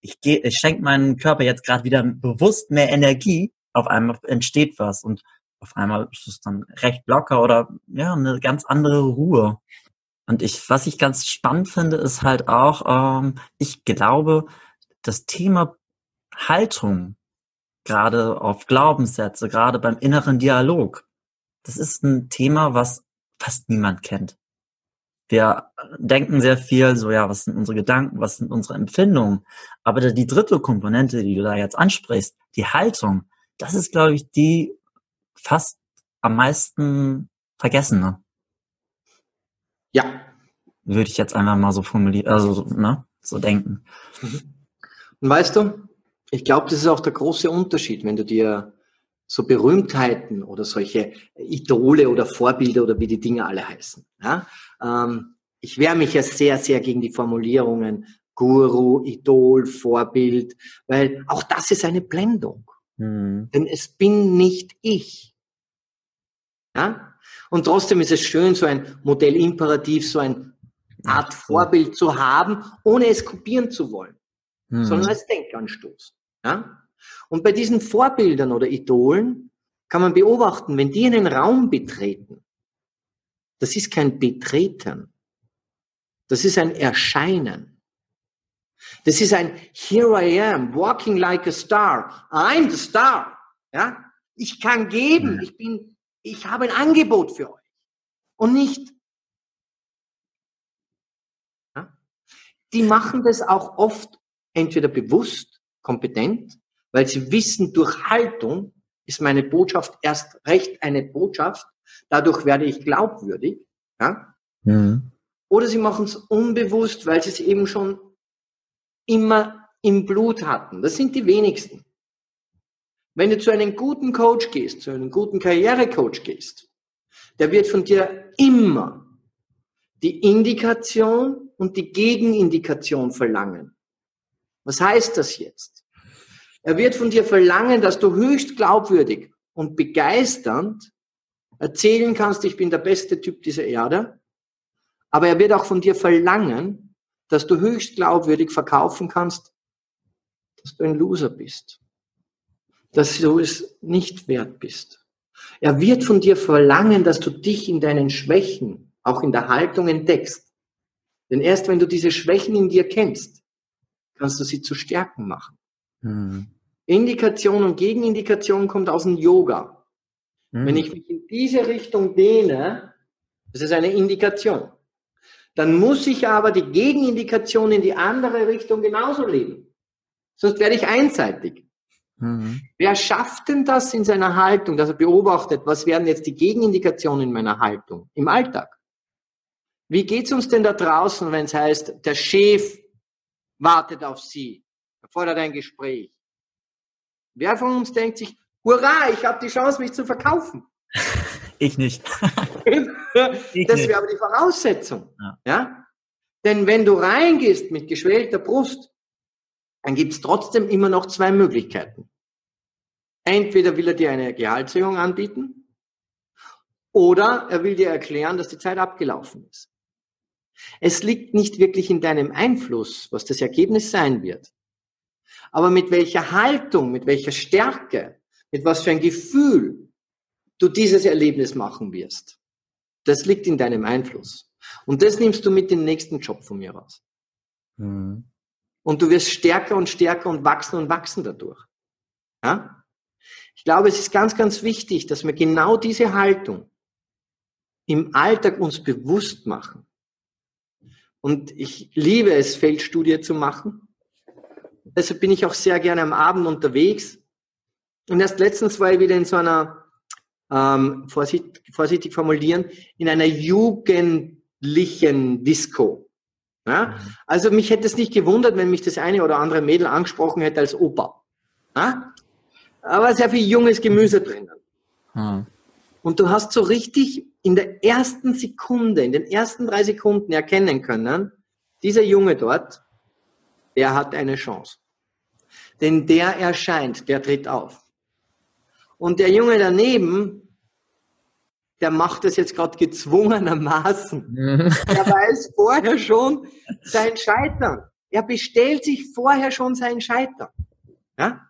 ich gehe, ich schenke meinem Körper jetzt gerade wieder bewusst mehr Energie, auf einmal entsteht was und auf einmal ist es dann recht locker oder ja, eine ganz andere Ruhe. Und ich, was ich ganz spannend finde, ist halt auch, ähm, ich glaube, das Thema Haltung, gerade auf Glaubenssätze, gerade beim inneren Dialog, das ist ein Thema, was fast niemand kennt. Wir denken sehr viel, so ja, was sind unsere Gedanken, was sind unsere Empfindungen. Aber die dritte Komponente, die du da jetzt ansprichst, die Haltung, das ist, glaube ich, die fast am meisten vergessene. Ja. Würde ich jetzt einfach mal so formulieren, also ne, so denken. Mhm. Und weißt du, ich glaube, das ist auch der große Unterschied, wenn du dir so Berühmtheiten oder solche Idole oder Vorbilder oder wie die Dinge alle heißen. Ja? Ähm, ich wehre mich ja sehr, sehr gegen die Formulierungen Guru, Idol, Vorbild, weil auch das ist eine Blendung. Mhm. Denn es bin nicht ich. Ja? Und trotzdem ist es schön, so ein Modellimperativ, so ein Art Vorbild zu haben, ohne es kopieren zu wollen, mhm. sondern als Denkanstoß. Ja? Und bei diesen Vorbildern oder Idolen kann man beobachten, wenn die einen Raum betreten, das ist kein Betreten, das ist ein Erscheinen. Das ist ein Here I am, walking like a star. I'm the star. Ja? Ich kann geben, ich bin, ich habe ein Angebot für euch. Und nicht. Ja? Die machen das auch oft entweder bewusst, kompetent weil sie wissen, durch Haltung ist meine Botschaft erst recht eine Botschaft, dadurch werde ich glaubwürdig. Ja? Mhm. Oder sie machen es unbewusst, weil sie es eben schon immer im Blut hatten. Das sind die wenigsten. Wenn du zu einem guten Coach gehst, zu einem guten Karrierecoach gehst, der wird von dir immer die Indikation und die Gegenindikation verlangen. Was heißt das jetzt? Er wird von dir verlangen, dass du höchst glaubwürdig und begeisternd erzählen kannst, ich bin der beste Typ dieser Erde. Aber er wird auch von dir verlangen, dass du höchst glaubwürdig verkaufen kannst, dass du ein Loser bist. Dass du es nicht wert bist. Er wird von dir verlangen, dass du dich in deinen Schwächen, auch in der Haltung entdeckst. Denn erst wenn du diese Schwächen in dir kennst, kannst du sie zu Stärken machen. Mhm. Indikation und Gegenindikation kommt aus dem Yoga. Mhm. Wenn ich mich in diese Richtung dehne, das ist eine Indikation. Dann muss ich aber die Gegenindikation in die andere Richtung genauso leben. Sonst werde ich einseitig. Mhm. Wer schafft denn das in seiner Haltung, dass er beobachtet, was werden jetzt die Gegenindikationen in meiner Haltung im Alltag? Wie geht's uns denn da draußen, wenn es heißt, der Chef wartet auf Sie, er fordert ein Gespräch? Wer von uns denkt sich, hurra, ich habe die Chance, mich zu verkaufen? <laughs> Ich nicht. <laughs> das wäre aber die Voraussetzung. Ja. ja. Denn wenn du reingehst mit geschwellter Brust, dann gibt es trotzdem immer noch zwei Möglichkeiten. Entweder will er dir eine Gehaltserhöhung anbieten oder er will dir erklären, dass die Zeit abgelaufen ist. Es liegt nicht wirklich in deinem Einfluss, was das Ergebnis sein wird. Aber mit welcher Haltung, mit welcher Stärke, mit was für ein Gefühl du dieses Erlebnis machen wirst. Das liegt in deinem Einfluss. Und das nimmst du mit dem nächsten Job von mir raus. Mhm. Und du wirst stärker und stärker und wachsen und wachsen dadurch. Ja? Ich glaube, es ist ganz, ganz wichtig, dass wir genau diese Haltung im Alltag uns bewusst machen. Und ich liebe es, Feldstudie zu machen. Deshalb bin ich auch sehr gerne am Abend unterwegs. Und erst letztens war ich wieder in so einer ähm, vorsichtig, vorsichtig formulieren, in einer jugendlichen Disco. Ja? Mhm. Also mich hätte es nicht gewundert, wenn mich das eine oder andere Mädel angesprochen hätte als Opa. Ja? Aber sehr viel junges Gemüse drinnen. Mhm. Und du hast so richtig in der ersten Sekunde, in den ersten drei Sekunden erkennen können, dieser Junge dort, der hat eine Chance. Denn der erscheint, der tritt auf. Und der Junge daneben, der macht das jetzt gerade gezwungenermaßen. Mhm. <laughs> Er weiß vorher schon sein Scheitern. Er bestellt sich vorher schon sein Scheitern. Ja?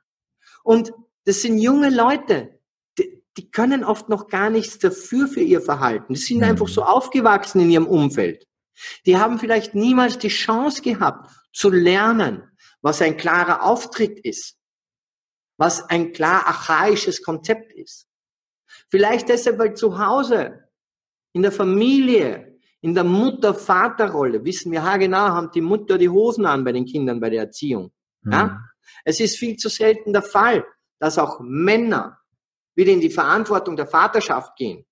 Und das sind junge Leute, die, die können oft noch gar nichts dafür für ihr Verhalten. Die sind mhm. einfach so aufgewachsen in ihrem Umfeld. Die haben vielleicht niemals die Chance gehabt zu lernen, was ein klarer Auftritt ist, was ein klar archaisches Konzept ist. Vielleicht deshalb, weil zu Hause, in der Familie, in der Mutter-Vater-Rolle, wissen wir, ha genau, haben die Mutter die Hosen an bei den Kindern bei der Erziehung. Ja? Mhm. Es ist viel zu selten der Fall, dass auch Männer wieder in die Verantwortung der Vaterschaft gehen.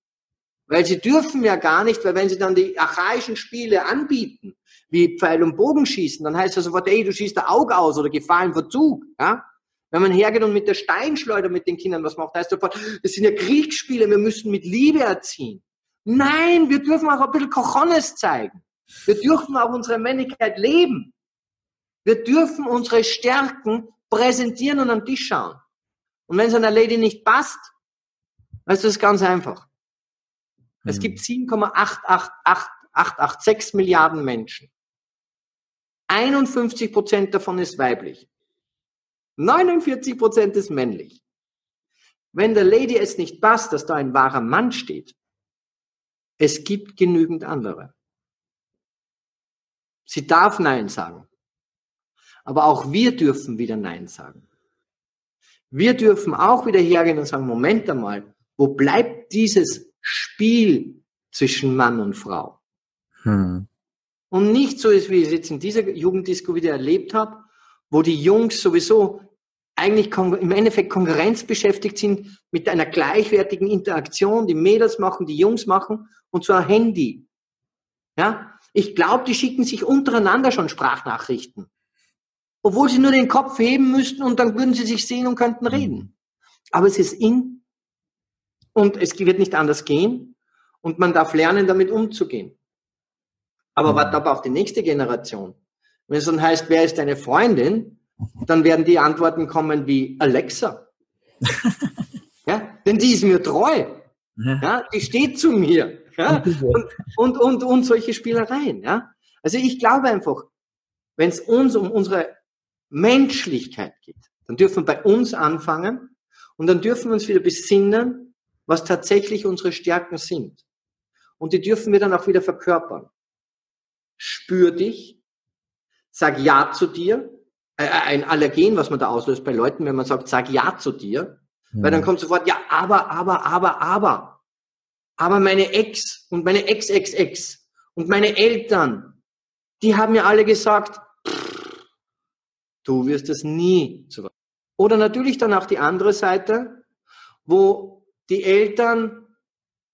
Weil sie dürfen ja gar nicht, weil wenn sie dann die archaischen Spiele anbieten, wie Pfeil- und Bogenschießen, dann heißt das sofort, ey, du schießt der Auge aus oder gefallen Verzug. Ja? Wenn man hergeht und mit der Steinschleuder mit den Kindern was macht, heißt sofort, das sind ja Kriegsspiele, wir müssen mit Liebe erziehen. Nein, wir dürfen auch ein bisschen Cojones zeigen. Wir dürfen auch unsere Männlichkeit leben. Wir dürfen unsere Stärken präsentieren und am Tisch schauen. Und wenn es einer Lady nicht passt, weißt du, das ist ganz einfach. Es mhm. gibt 7,886 Milliarden Menschen. 51 Prozent davon ist weiblich. 49 Prozent ist männlich. Wenn der Lady es nicht passt, dass da ein wahrer Mann steht, es gibt genügend andere. Sie darf Nein sagen. Aber auch wir dürfen wieder Nein sagen. Wir dürfen auch wieder hergehen und sagen, Moment einmal, wo bleibt dieses Spiel zwischen Mann und Frau? Hm. Und nicht so ist, wie ich es jetzt in dieser Jugenddisco wieder erlebt habe, wo die Jungs sowieso eigentlich im Endeffekt Konkurrenz beschäftigt sind mit einer gleichwertigen Interaktion. Die Mädels machen, die Jungs machen und zwar Handy. Ja, ich glaube, die schicken sich untereinander schon Sprachnachrichten, obwohl sie nur den Kopf heben müssten und dann würden sie sich sehen und könnten reden. Aber es ist in und es wird nicht anders gehen und man darf lernen, damit umzugehen. Aber mhm. warte aber auf die nächste Generation. Wenn es dann heißt, wer ist deine Freundin? dann werden die Antworten kommen wie Alexa. <laughs> ja, denn die ist mir treu. Ja, die steht zu mir. Ja, und, und, und, und solche Spielereien. Ja. Also ich glaube einfach, wenn es uns um unsere Menschlichkeit geht, dann dürfen wir bei uns anfangen und dann dürfen wir uns wieder besinnen, was tatsächlich unsere Stärken sind. Und die dürfen wir dann auch wieder verkörpern. Spür dich, sag Ja zu dir. Äh, ein Allergen, was man da auslöst bei Leuten, wenn man sagt, sag Ja zu dir. Mhm. Weil dann kommt sofort, ja, aber, aber, aber, aber. Aber meine Ex und meine Ex-Ex-Ex und meine Eltern, die haben mir alle gesagt, du wirst es nie zu Oder natürlich dann auch die andere Seite, wo die Eltern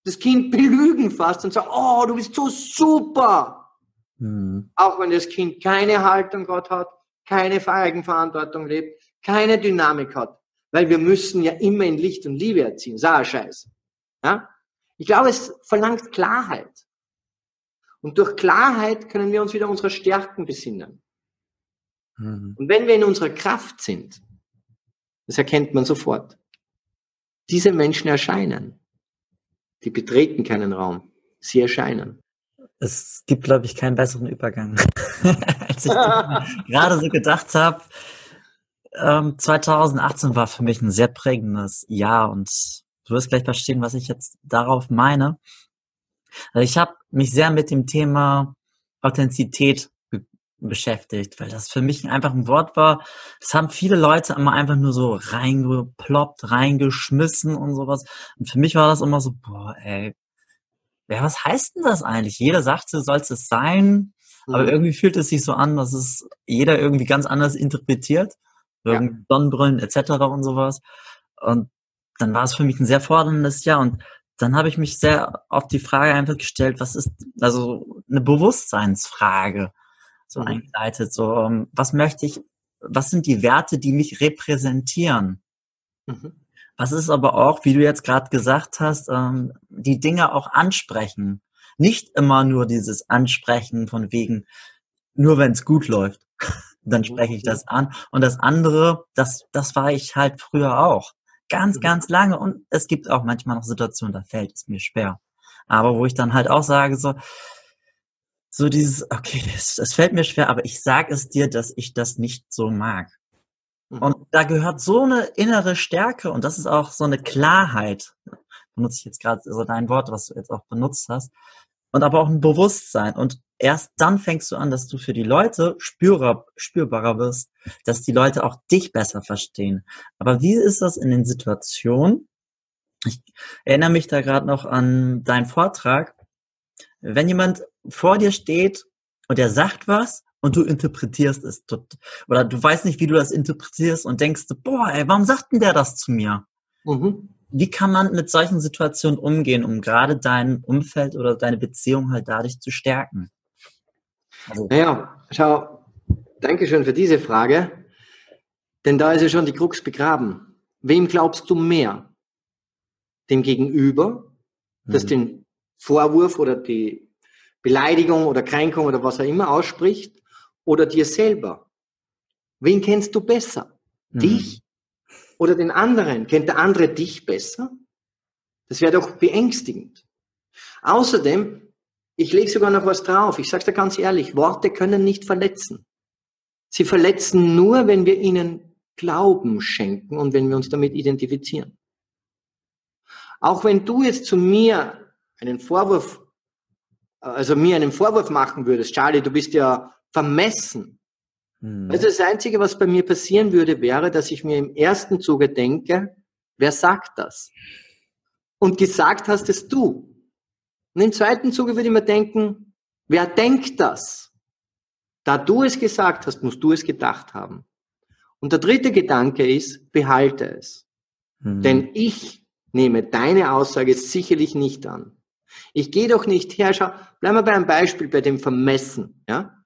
das Kind <laughs> belügen fast und sagen, oh, du bist so super. Mhm. Auch wenn das Kind keine Haltung Gott hat, keine Eigenverantwortung lebt, keine Dynamik hat. Weil wir müssen ja immer in Licht und Liebe erziehen. Sag Scheiß. Ja? Ich glaube, es verlangt Klarheit. Und durch Klarheit können wir uns wieder unserer Stärken besinnen. Mhm. Und wenn wir in unserer Kraft sind, das erkennt man sofort, diese Menschen erscheinen. Die betreten keinen Raum. Sie erscheinen. Es gibt, glaube ich, keinen besseren Übergang, <laughs> als ich <laughs> gerade so gedacht habe. Ähm, 2018 war für mich ein sehr prägendes Jahr und du wirst gleich verstehen, was ich jetzt darauf meine. Also ich habe mich sehr mit dem Thema Authentizität beschäftigt, weil das für mich einfach ein Wort war, das haben viele Leute immer einfach nur so reingeploppt, reingeschmissen und sowas. Und für mich war das immer so, boah, ey, ja, was heißt denn das eigentlich? Jeder sagt, so soll es sein, mhm. aber irgendwie fühlt es sich so an, dass es jeder irgendwie ganz anders interpretiert. Ja. Sonnenbrillen etc. und sowas. Und dann war es für mich ein sehr forderndes Jahr und dann habe ich mich sehr auf die Frage einfach gestellt, was ist, also eine Bewusstseinsfrage so mhm. eingeleitet. So, ähm, was möchte ich, was sind die Werte, die mich repräsentieren? Mhm. Was ist aber auch, wie du jetzt gerade gesagt hast, ähm, die Dinge auch ansprechen. Nicht immer nur dieses Ansprechen von wegen, nur wenn es gut läuft, <laughs> dann mhm. spreche ich das an. Und das andere, das, das war ich halt früher auch. Ganz, mhm. ganz lange. Und es gibt auch manchmal noch Situationen, da fällt es mir schwer. Aber wo ich dann halt auch sage, so, so dieses, okay, es, fällt mir schwer, aber ich sage es dir, dass ich das nicht so mag. Mhm. Und da gehört so eine innere Stärke und das ist auch so eine Klarheit. Benutze ich jetzt gerade so dein Wort, was du jetzt auch benutzt hast. Und aber auch ein Bewusstsein. Und erst dann fängst du an, dass du für die Leute spürbar, spürbarer wirst, dass die Leute auch dich besser verstehen. Aber wie ist das in den Situationen? Ich erinnere mich da gerade noch an deinen Vortrag. Wenn jemand vor dir steht und er sagt was und du interpretierst es. Oder du weißt nicht, wie du das interpretierst und denkst, boah, ey, warum sagt denn der das zu mir? Mhm. Wie kann man mit solchen Situationen umgehen, um gerade dein Umfeld oder deine Beziehung halt dadurch zu stärken? Also, naja, schau, danke schön für diese Frage, denn da ist ja schon die Krux begraben. Wem glaubst du mehr? Dem Gegenüber, das mhm. den Vorwurf oder die Beleidigung oder Kränkung oder was er immer ausspricht oder dir selber? Wen kennst du besser? Mhm. Dich oder den anderen? Kennt der andere dich besser? Das wäre doch beängstigend. Außerdem, ich lege sogar noch was drauf. Ich sage dir ganz ehrlich, Worte können nicht verletzen. Sie verletzen nur, wenn wir ihnen Glauben schenken und wenn wir uns damit identifizieren. Auch wenn du jetzt zu mir einen Vorwurf also mir einen Vorwurf machen würdest, Charlie, du bist ja vermessen. Hm. Also das Einzige, was bei mir passieren würde, wäre, dass ich mir im ersten Zuge denke, wer sagt das? Und gesagt hast es du. Und im zweiten Zuge würde ich mir denken, wer denkt das? Da du es gesagt hast, musst du es gedacht haben. Und der dritte Gedanke ist, behalte es. Hm. Denn ich nehme deine Aussage sicherlich nicht an. Ich gehe doch nicht her, schau, bleiben wir bei einem Beispiel, bei dem Vermessen, ja?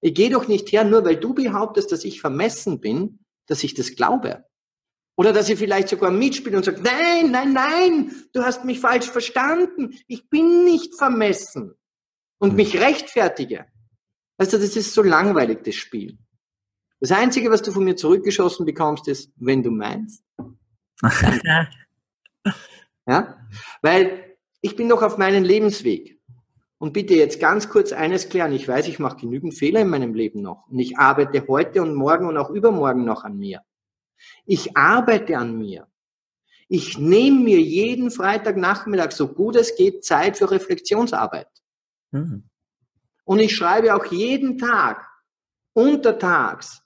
Ich gehe doch nicht her, nur weil du behauptest, dass ich vermessen bin, dass ich das glaube. Oder dass ich vielleicht sogar mitspiele und sage, nein, nein, nein, du hast mich falsch verstanden. Ich bin nicht vermessen. Und hm. mich rechtfertige. Also das ist so langweilig, das Spiel. Das Einzige, was du von mir zurückgeschossen bekommst, ist, wenn du meinst. <laughs> ja? Weil ich bin noch auf meinem Lebensweg. Und bitte jetzt ganz kurz eines klären. Ich weiß, ich mache genügend Fehler in meinem Leben noch. Und ich arbeite heute und morgen und auch übermorgen noch an mir. Ich arbeite an mir. Ich nehme mir jeden Freitagnachmittag, so gut es geht, Zeit für Reflexionsarbeit. Mhm. Und ich schreibe auch jeden Tag, untertags,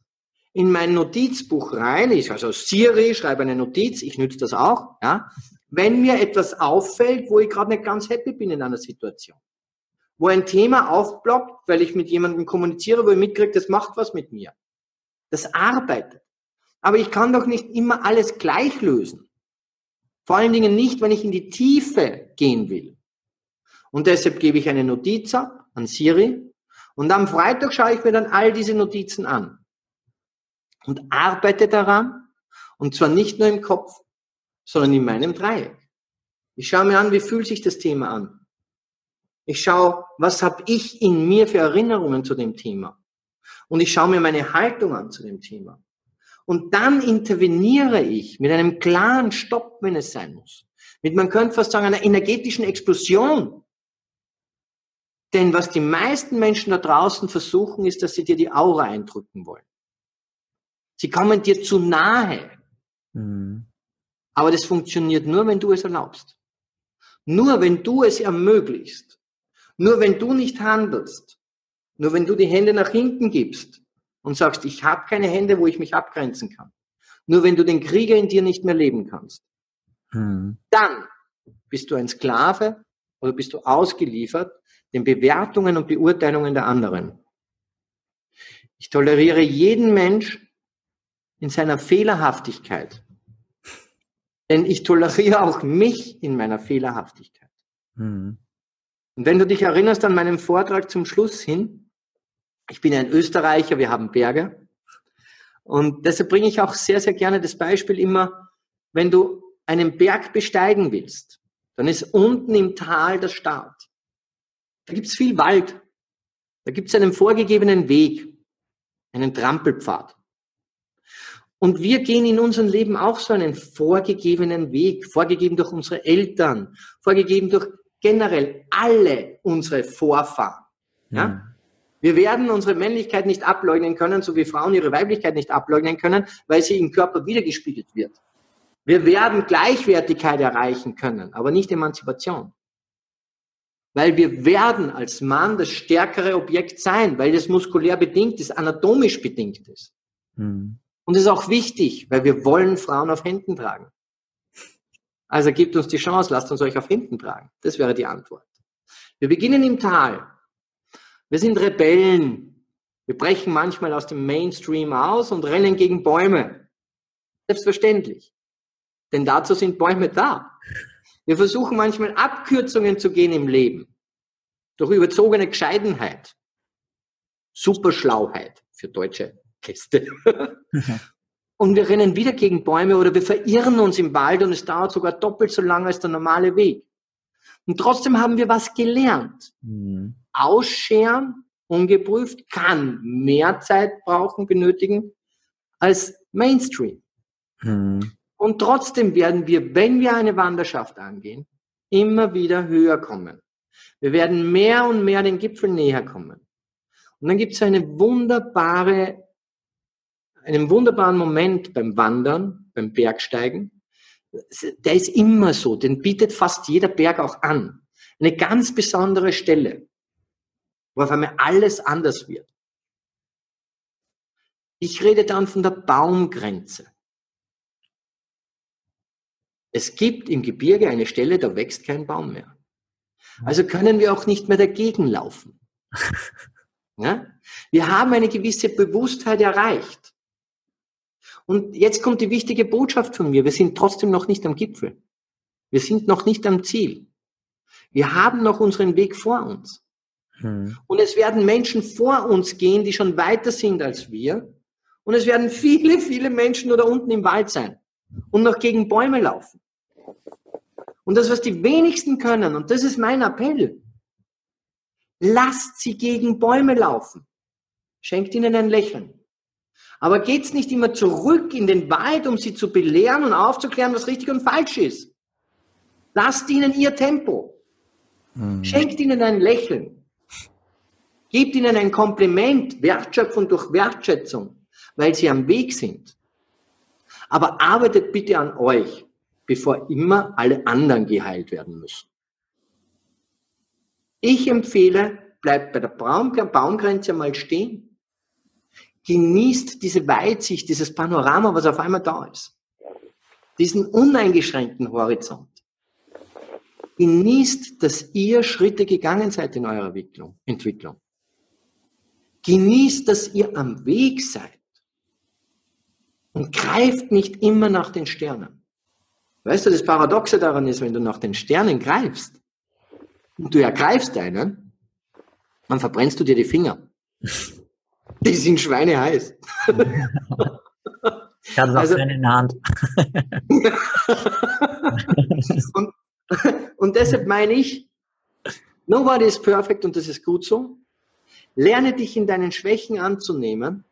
in mein Notizbuch rein. Ich also Siri, schreibe eine Notiz, ich nütze das auch, ja. Wenn mir etwas auffällt, wo ich gerade nicht ganz happy bin in einer Situation. Wo ein Thema aufblockt, weil ich mit jemandem kommuniziere, wo ich mitkriege, das macht was mit mir. Das arbeitet. Aber ich kann doch nicht immer alles gleich lösen. Vor allen Dingen nicht, wenn ich in die Tiefe gehen will. Und deshalb gebe ich eine Notiz ab an Siri und am Freitag schaue ich mir dann all diese Notizen an und arbeite daran und zwar nicht nur im Kopf, sondern in meinem Dreieck. Ich schaue mir an, wie fühlt sich das Thema an. Ich schaue, was habe ich in mir für Erinnerungen zu dem Thema. Und ich schaue mir meine Haltung an zu dem Thema. Und dann interveniere ich mit einem klaren Stopp, wenn es sein muss. Mit, man könnte fast sagen, einer energetischen Explosion. Denn was die meisten Menschen da draußen versuchen, ist, dass sie dir die Aura eindrücken wollen. Sie kommen dir zu nahe. Mhm. Aber das funktioniert nur, wenn du es erlaubst. Nur wenn du es ermöglicht. Nur wenn du nicht handelst. Nur wenn du die Hände nach hinten gibst und sagst, ich habe keine Hände, wo ich mich abgrenzen kann. Nur wenn du den Krieger in dir nicht mehr leben kannst, hm. dann bist du ein Sklave oder bist du ausgeliefert den Bewertungen und Beurteilungen der anderen. Ich toleriere jeden Mensch in seiner Fehlerhaftigkeit. Denn ich toleriere auch mich in meiner Fehlerhaftigkeit. Mhm. Und wenn du dich erinnerst an meinen Vortrag zum Schluss hin, ich bin ein Österreicher, wir haben Berge. Und deshalb bringe ich auch sehr, sehr gerne das Beispiel immer, wenn du einen Berg besteigen willst, dann ist unten im Tal der Start. Da gibt es viel Wald. Da gibt es einen vorgegebenen Weg, einen Trampelpfad. Und wir gehen in unserem Leben auch so einen vorgegebenen Weg, vorgegeben durch unsere Eltern, vorgegeben durch generell alle unsere Vorfahren. Ja? Mhm. Wir werden unsere Männlichkeit nicht ableugnen können, so wie Frauen ihre Weiblichkeit nicht ableugnen können, weil sie im Körper wiedergespiegelt wird. Wir werden Gleichwertigkeit erreichen können, aber nicht Emanzipation. Weil wir werden als Mann das stärkere Objekt sein, weil das muskulär bedingt ist, anatomisch bedingt ist. Mhm. Und das ist auch wichtig, weil wir wollen Frauen auf Händen tragen. Also gebt uns die Chance, lasst uns euch auf Händen tragen. Das wäre die Antwort. Wir beginnen im Tal. Wir sind Rebellen. Wir brechen manchmal aus dem Mainstream aus und rennen gegen Bäume. Selbstverständlich. Denn dazu sind Bäume da. Wir versuchen manchmal Abkürzungen zu gehen im Leben. Durch überzogene Gescheidenheit. Superschlauheit für deutsche Gäste. <laughs> und wir rennen wieder gegen Bäume oder wir verirren uns im Wald und es dauert sogar doppelt so lange als der normale Weg. Und trotzdem haben wir was gelernt. Mhm. Ausscheren, ungeprüft, kann mehr Zeit brauchen, benötigen als Mainstream. Mhm. Und trotzdem werden wir, wenn wir eine Wanderschaft angehen, immer wieder höher kommen. Wir werden mehr und mehr den Gipfel näher kommen. Und dann gibt es eine wunderbare, einen wunderbaren Moment beim Wandern, beim Bergsteigen, der ist immer so, den bietet fast jeder Berg auch an. Eine ganz besondere Stelle, wo auf einmal alles anders wird. Ich rede dann von der Baumgrenze. Es gibt im Gebirge eine Stelle, da wächst kein Baum mehr. Also können wir auch nicht mehr dagegen laufen. <laughs> Ja? Wir haben eine gewisse Bewusstheit erreicht. Und jetzt kommt die wichtige Botschaft von mir. Wir sind trotzdem noch nicht am Gipfel. Wir sind noch nicht am Ziel. Wir haben noch unseren Weg vor uns. Hm. Und es werden Menschen vor uns gehen, die schon weiter sind als wir. Und es werden viele, viele Menschen nur da unten im Wald sein und noch gegen Bäume laufen. Und das, was die wenigsten können, und das ist mein Appell, lasst sie gegen Bäume laufen. Schenkt ihnen ein Lächeln. Aber geht's nicht immer zurück in den Wald, um sie zu belehren und aufzuklären, was richtig und falsch ist? Lasst ihnen ihr Tempo. Hm. Schenkt ihnen ein Lächeln. Gebt ihnen ein Kompliment, Wertschöpfung durch Wertschätzung, weil sie am Weg sind. Aber arbeitet bitte an euch, bevor immer alle anderen geheilt werden müssen. Ich empfehle, bleibt bei der Baumgrenze mal stehen. Genießt diese Weitsicht, dieses Panorama, was auf einmal da ist. Diesen uneingeschränkten Horizont. Genießt, dass ihr Schritte gegangen seid in eurer Entwicklung. Genießt, dass ihr am Weg seid. Und greift nicht immer nach den Sternen. Weißt du, das Paradoxe daran ist, wenn du nach den Sternen greifst und du ergreifst einen, dann verbrennst du dir die Finger. <laughs> Die sind schweineheiß. <laughs> Ich habe es also, in der Hand. <laughs> und, und deshalb meine ich, nobody is perfect und das ist gut so. Lerne dich in deinen Schwächen anzunehmen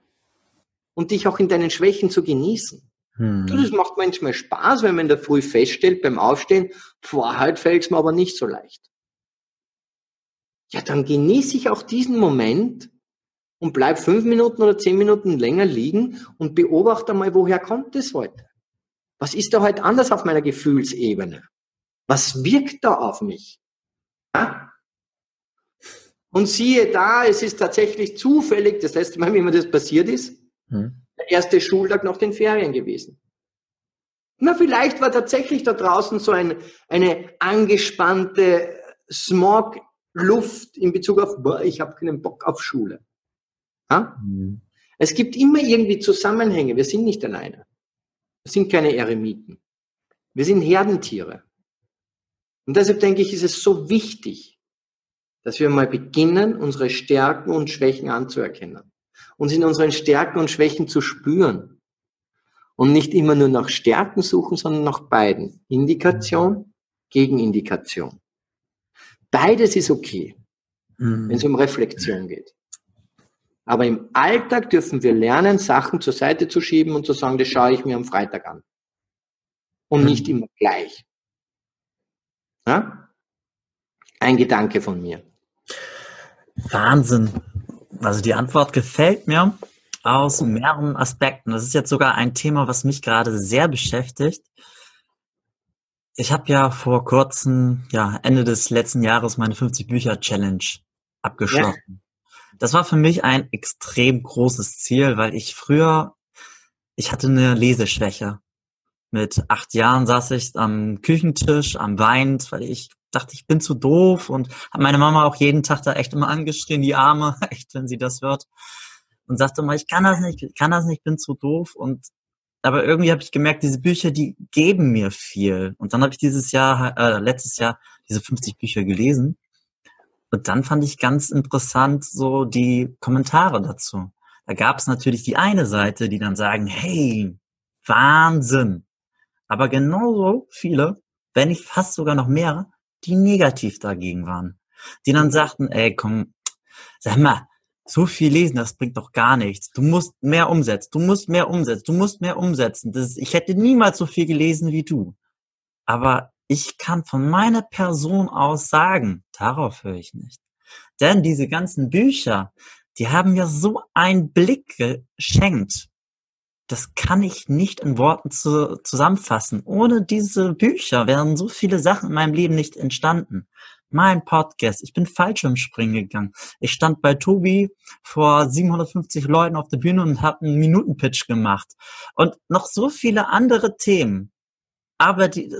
und dich auch in deinen Schwächen zu genießen. Hm. Das macht manchmal Spaß, wenn man in der Früh feststellt beim Aufstehen, boah, heute fällt es mir aber nicht so leicht. Ja, dann genieße ich auch diesen Moment und bleib fünf Minuten oder zehn Minuten länger liegen und beobachte mal, woher kommt es heute? Was ist da heute anders auf meiner Gefühlsebene? Was wirkt da auf mich? Ja? Und siehe da, es ist tatsächlich zufällig, das letzte Mal, wie mir das passiert ist, hm. der erste Schultag nach den Ferien gewesen. Na, vielleicht war tatsächlich da draußen so ein, eine angespannte Smog-Luft in Bezug auf, boah, ich habe keinen Bock auf Schule. Ja? Hm. Es gibt immer irgendwie Zusammenhänge. Wir sind nicht alleine. Wir sind keine Eremiten. Wir sind Herdentiere. Und deshalb denke ich, ist es so wichtig, dass wir mal beginnen, unsere Stärken und Schwächen anzuerkennen. Uns in unseren Stärken und Schwächen zu spüren. Und nicht immer nur nach Stärken suchen, sondern nach beiden. Indikation, Gegenindikation. Beides ist okay, mhm. wenn es um Reflexion geht. Aber im Alltag dürfen wir lernen, Sachen zur Seite zu schieben und zu sagen, das schaue ich mir am Freitag an. Und mhm. nicht immer gleich. Ja? Ein Gedanke von mir. Wahnsinn. Also die Antwort gefällt mir aus mehreren Aspekten. Das ist jetzt sogar ein Thema, was mich gerade sehr beschäftigt. Ich habe ja vor kurzem, ja, Ende des letzten Jahres meine 50 Bücher Challenge abgeschlossen. Ja. Das war für mich ein extrem großes Ziel, weil ich früher, ich hatte eine Leseschwäche. Mit acht Jahren saß ich am Küchentisch, am Wein, weil ich dachte, ich bin zu doof und habe meine Mama auch jeden Tag da echt immer angeschrien, die Arme, <laughs> echt, wenn sie das hört. Und sagte immer, ich kann das nicht, ich kann das nicht, ich bin zu doof. Und aber irgendwie habe ich gemerkt, diese Bücher, die geben mir viel. Und dann habe ich dieses Jahr, äh, letztes Jahr, diese 50 Bücher gelesen. Und dann fand ich ganz interessant so die Kommentare dazu. Da gab es natürlich die eine Seite, die dann sagen, hey, Wahnsinn. Aber genauso viele, wenn nicht fast sogar noch mehr, die negativ dagegen waren. Die dann sagten, ey, komm, sag mal, so viel lesen, das bringt doch gar nichts. Du musst mehr umsetzen, du musst mehr umsetzen, du musst mehr umsetzen. Das ich hätte niemals so viel gelesen wie du. Aber ich kann von meiner Person aus sagen, darauf höre ich nicht. Denn diese ganzen Bücher, die haben mir so einen Blick geschenkt. Das kann ich nicht in Worten zu, zusammenfassen. Ohne diese Bücher wären so viele Sachen in meinem Leben nicht entstanden. Mein Podcast, ich bin Fallschirmspringen gegangen. Ich stand bei Tobi vor 750 Leuten auf der Bühne und habe einen Minutenpitch gemacht. Und noch so viele andere Themen. Aber die,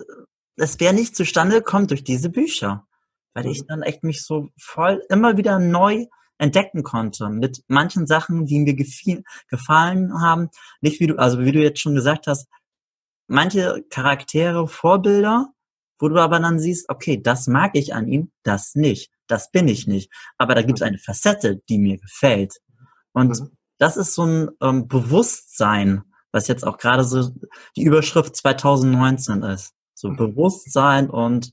es wäre nicht zustande gekommen durch diese Bücher, weil ich mhm. dann echt mich so voll immer wieder neu entdecken konnte mit manchen Sachen, die mir gefallen haben. Nicht wie du, also wie du jetzt schon gesagt hast, manche Charaktere, Vorbilder, wo du aber dann siehst, okay, das mag ich an ihm, das nicht, das bin ich nicht. Aber da gibt es mhm. eine Facette, die mir gefällt. Und mhm. das ist so ein ähm, Bewusstsein, was jetzt auch gerade so die Überschrift 2019 ist. So Bewusstsein und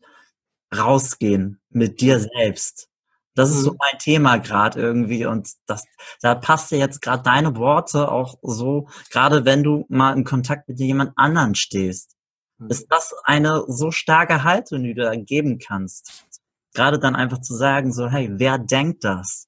rausgehen mit dir selbst. Das ist mhm. so mein Thema gerade irgendwie und das, da passt ja jetzt gerade deine Worte auch so, gerade wenn du mal in Kontakt mit jemand anderen stehst. Mhm. Ist das eine so starke Haltung, die du da geben kannst? Gerade dann einfach zu sagen, so, hey, wer denkt das?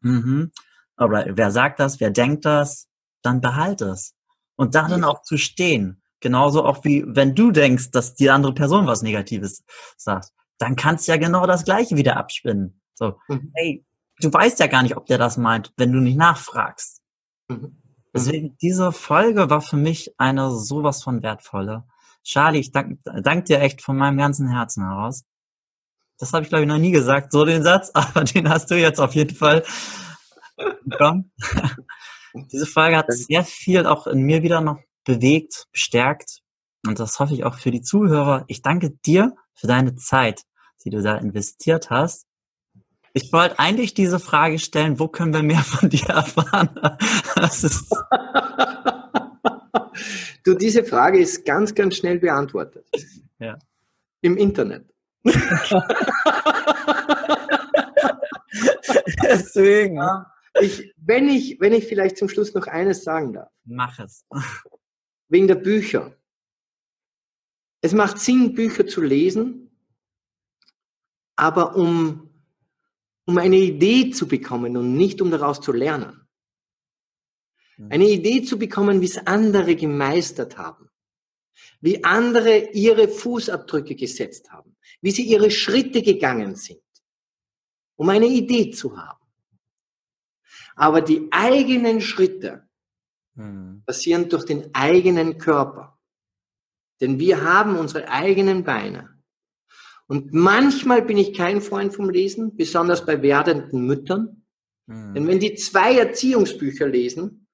Mhm. Oder wer sagt das, wer denkt das? Dann behalt es. Und darin auch zu stehen. Genauso auch wie wenn du denkst, dass die andere Person was Negatives sagt. Dann kannst du ja genau das Gleiche wieder abspinnen. So, mhm. hey, du weißt ja gar nicht, ob der das meint, wenn du nicht nachfragst. Mhm. mhm. Deswegen, diese Folge war für mich eine sowas von wertvolle. Charlie, ich danke dank dir echt von meinem ganzen Herzen heraus. Das habe ich, glaube ich, noch nie gesagt, so den Satz, <laughs> aber den hast du jetzt auf jeden Fall bekommen. <laughs> Diese Folge hat sehr viel auch in mir wieder noch bewegt, bestärkt. Und das hoffe ich auch für die Zuhörer. Ich danke dir für deine Zeit, die du da investiert hast. Ich wollte eigentlich diese Frage stellen, wo können wir mehr von dir <laughs> erfahren? <laughs> du, diese Frage ist ganz, ganz schnell beantwortet. Ja. Im Internet. <laughs> Deswegen. Ich, wenn, ich, wenn ich vielleicht zum Schluss noch eines sagen darf. Mach es. Wegen der Bücher. Es macht Sinn, Bücher zu lesen, aber um um eine Idee zu bekommen und nicht um daraus zu lernen. Mhm. Eine Idee zu bekommen, wie es andere gemeistert haben, wie andere ihre Fußabdrücke gesetzt haben, wie sie ihre Schritte gegangen sind, um eine Idee zu haben. Aber die eigenen Schritte mhm. passieren durch den eigenen Körper. Denn wir haben unsere eigenen Beine. Und manchmal bin ich kein Freund vom Lesen, besonders bei werdenden Müttern. Mhm. Denn wenn die zwei Erziehungsbücher lesen,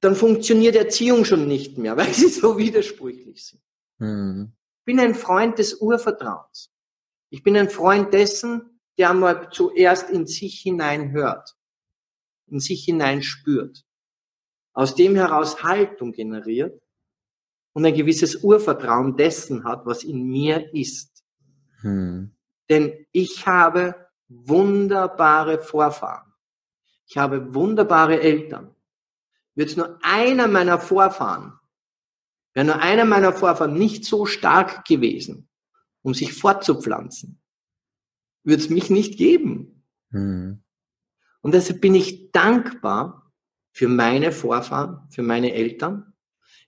dann funktioniert Erziehung schon nicht mehr, <laughs> weil sie so widersprüchlich sind. Mhm. Ich bin ein Freund des Urvertrauens. Ich bin ein Freund dessen, der einmal zuerst in sich hinein hört, in sich hinein spürt, aus dem heraus Haltung generiert und ein gewisses Urvertrauen dessen hat, was in mir ist. Hm. Denn ich habe wunderbare Vorfahren. Ich habe wunderbare Eltern. Wird nur einer meiner Vorfahren, wäre nur einer meiner Vorfahren nicht so stark gewesen, um sich fortzupflanzen, würde es mich nicht geben. Hm. Und deshalb bin ich dankbar für meine Vorfahren, für meine Eltern,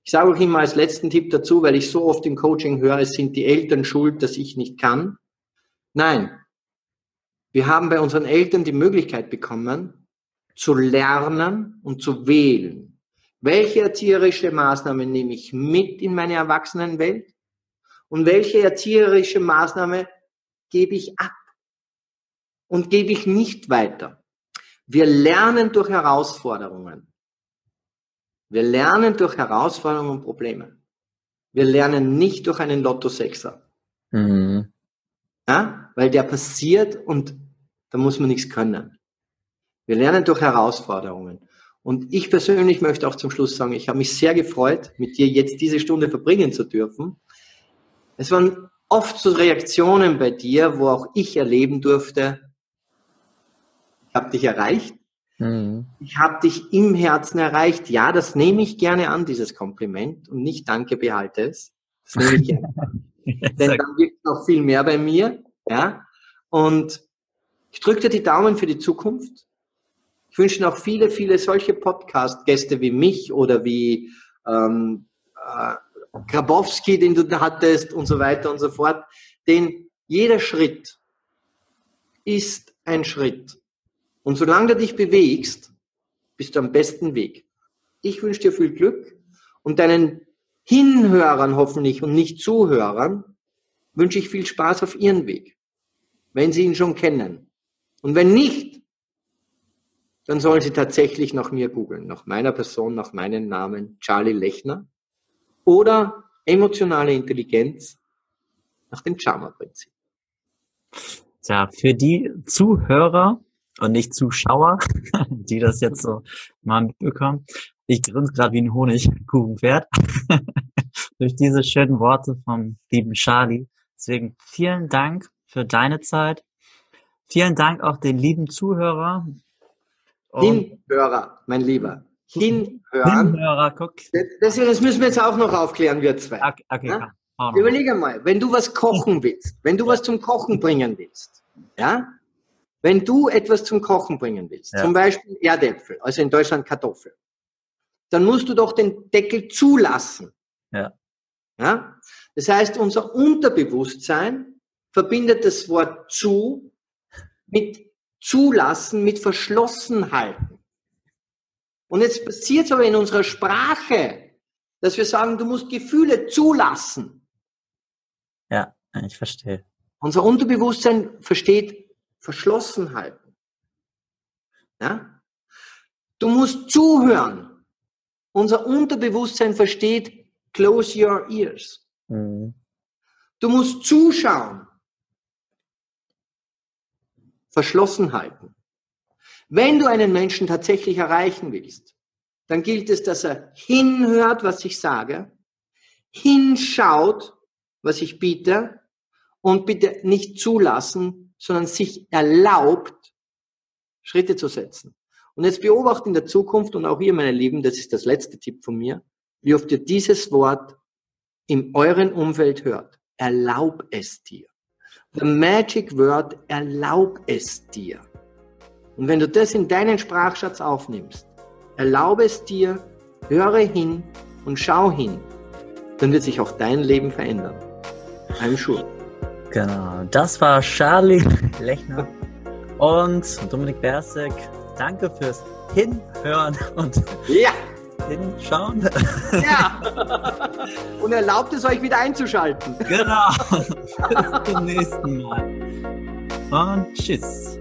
ich sage auch immer als letzten Tipp dazu, weil ich so oft im Coaching höre, es sind die Eltern schuld, dass ich nicht kann. Nein, wir haben bei unseren Eltern die Möglichkeit bekommen, zu lernen und zu wählen. Welche erzieherische Maßnahme nehme ich mit in meine Erwachsenenwelt und welche erzieherische Maßnahme gebe ich ab und gebe ich nicht weiter. Wir lernen durch Herausforderungen. Wir lernen durch Herausforderungen und Probleme. Wir lernen nicht durch einen Lotto-Sechser. Mhm. Ja? Weil der passiert und da muss man nichts können. Wir lernen durch Herausforderungen. Und ich persönlich möchte auch zum Schluss sagen, ich habe mich sehr gefreut, mit dir jetzt diese Stunde verbringen zu dürfen. Es waren oft so Reaktionen bei dir, wo auch ich erleben durfte, ich habe dich erreicht, Mhm. Ich habe dich im Herzen erreicht. Ja, das nehme ich gerne an, dieses Kompliment. Und nicht Danke, behalte es. Das nehme ich gerne an. <laughs> Denn dann wirkt noch viel mehr bei mir. Ja. Und ich drücke dir die Daumen für die Zukunft. Ich wünsche noch viele, viele solche Podcast-Gäste wie mich oder wie ähm, äh, Grabowski, den du da hattest und so weiter und so fort. Denn jeder Schritt ist ein Schritt. Und solange du dich bewegst, bist du am besten Weg. Ich wünsche dir viel Glück und deinen Hinhörern hoffentlich und nicht Zuhörern wünsche ich viel Spaß auf ihren Weg, wenn sie ihn schon kennen. Und wenn nicht, dann sollen sie tatsächlich nach mir googeln, nach meiner Person, nach meinem Namen, Charlie Lechner oder emotionale Intelligenz nach dem Charma-Prinzip. Ja, für die Zuhörer, und nicht Zuschauer, <laughs> die das jetzt so mal mitbekommen. Ich grinse gerade wie ein Honigkuchenpferd <laughs> durch diese schönen Worte vom lieben Charlie. Deswegen vielen Dank für deine Zeit, Vielen Dank auch den lieben Zuhörer. Hinhörer, mein Lieber. Hinhören. Hinhörer, guck. Das, das, müssen wir jetzt auch noch aufklären, wir zwei. Okay, okay, ja? Überlege mal, wenn du was kochen willst, wenn du was zum Kochen bringen willst, ja, wenn du etwas zum Kochen bringen willst, ja. zum Beispiel Erdäpfel, also in Deutschland Kartoffeln, dann musst du doch den Deckel zulassen. Ja. Ja? Das heißt, unser Unterbewusstsein verbindet das Wort zu mit zulassen, mit verschlossen halten. Und jetzt passiert es aber in unserer Sprache, dass wir sagen, du musst Gefühle zulassen. Ja, ich verstehe. Unser Unterbewusstsein versteht verschlossen halten. Ja? Du musst zuhören. Unser Unterbewusstsein versteht close your ears. Mhm. Du musst zuschauen. Verschlossen halten. Wenn du einen Menschen tatsächlich erreichen willst, dann gilt es, dass er hinhört, was ich sage, hinschaut, was ich biete und bitte nicht zulassen, sondern sich erlaubt, Schritte zu setzen. Und jetzt beobachte in der Zukunft und auch ihr, meine Lieben, das ist das letzte Tipp von mir, wie oft ihr dieses Wort in euren Umfeld hört. Erlaub es dir. The magic word, erlaub es dir. Und wenn du das in deinen Sprachschatz aufnimmst, erlaube es dir, höre hin und schau hin, dann wird sich auch dein Leben verändern. I'm sure. Genau, das war Charlie <laughs> Lechner und Dominik Bersek. Danke fürs Hinhören und ja. hinschauen. Ja. <laughs> Und erlaubt es euch wieder einzuschalten. Genau. <laughs> Bis zum nächsten Mal. Und tschüss.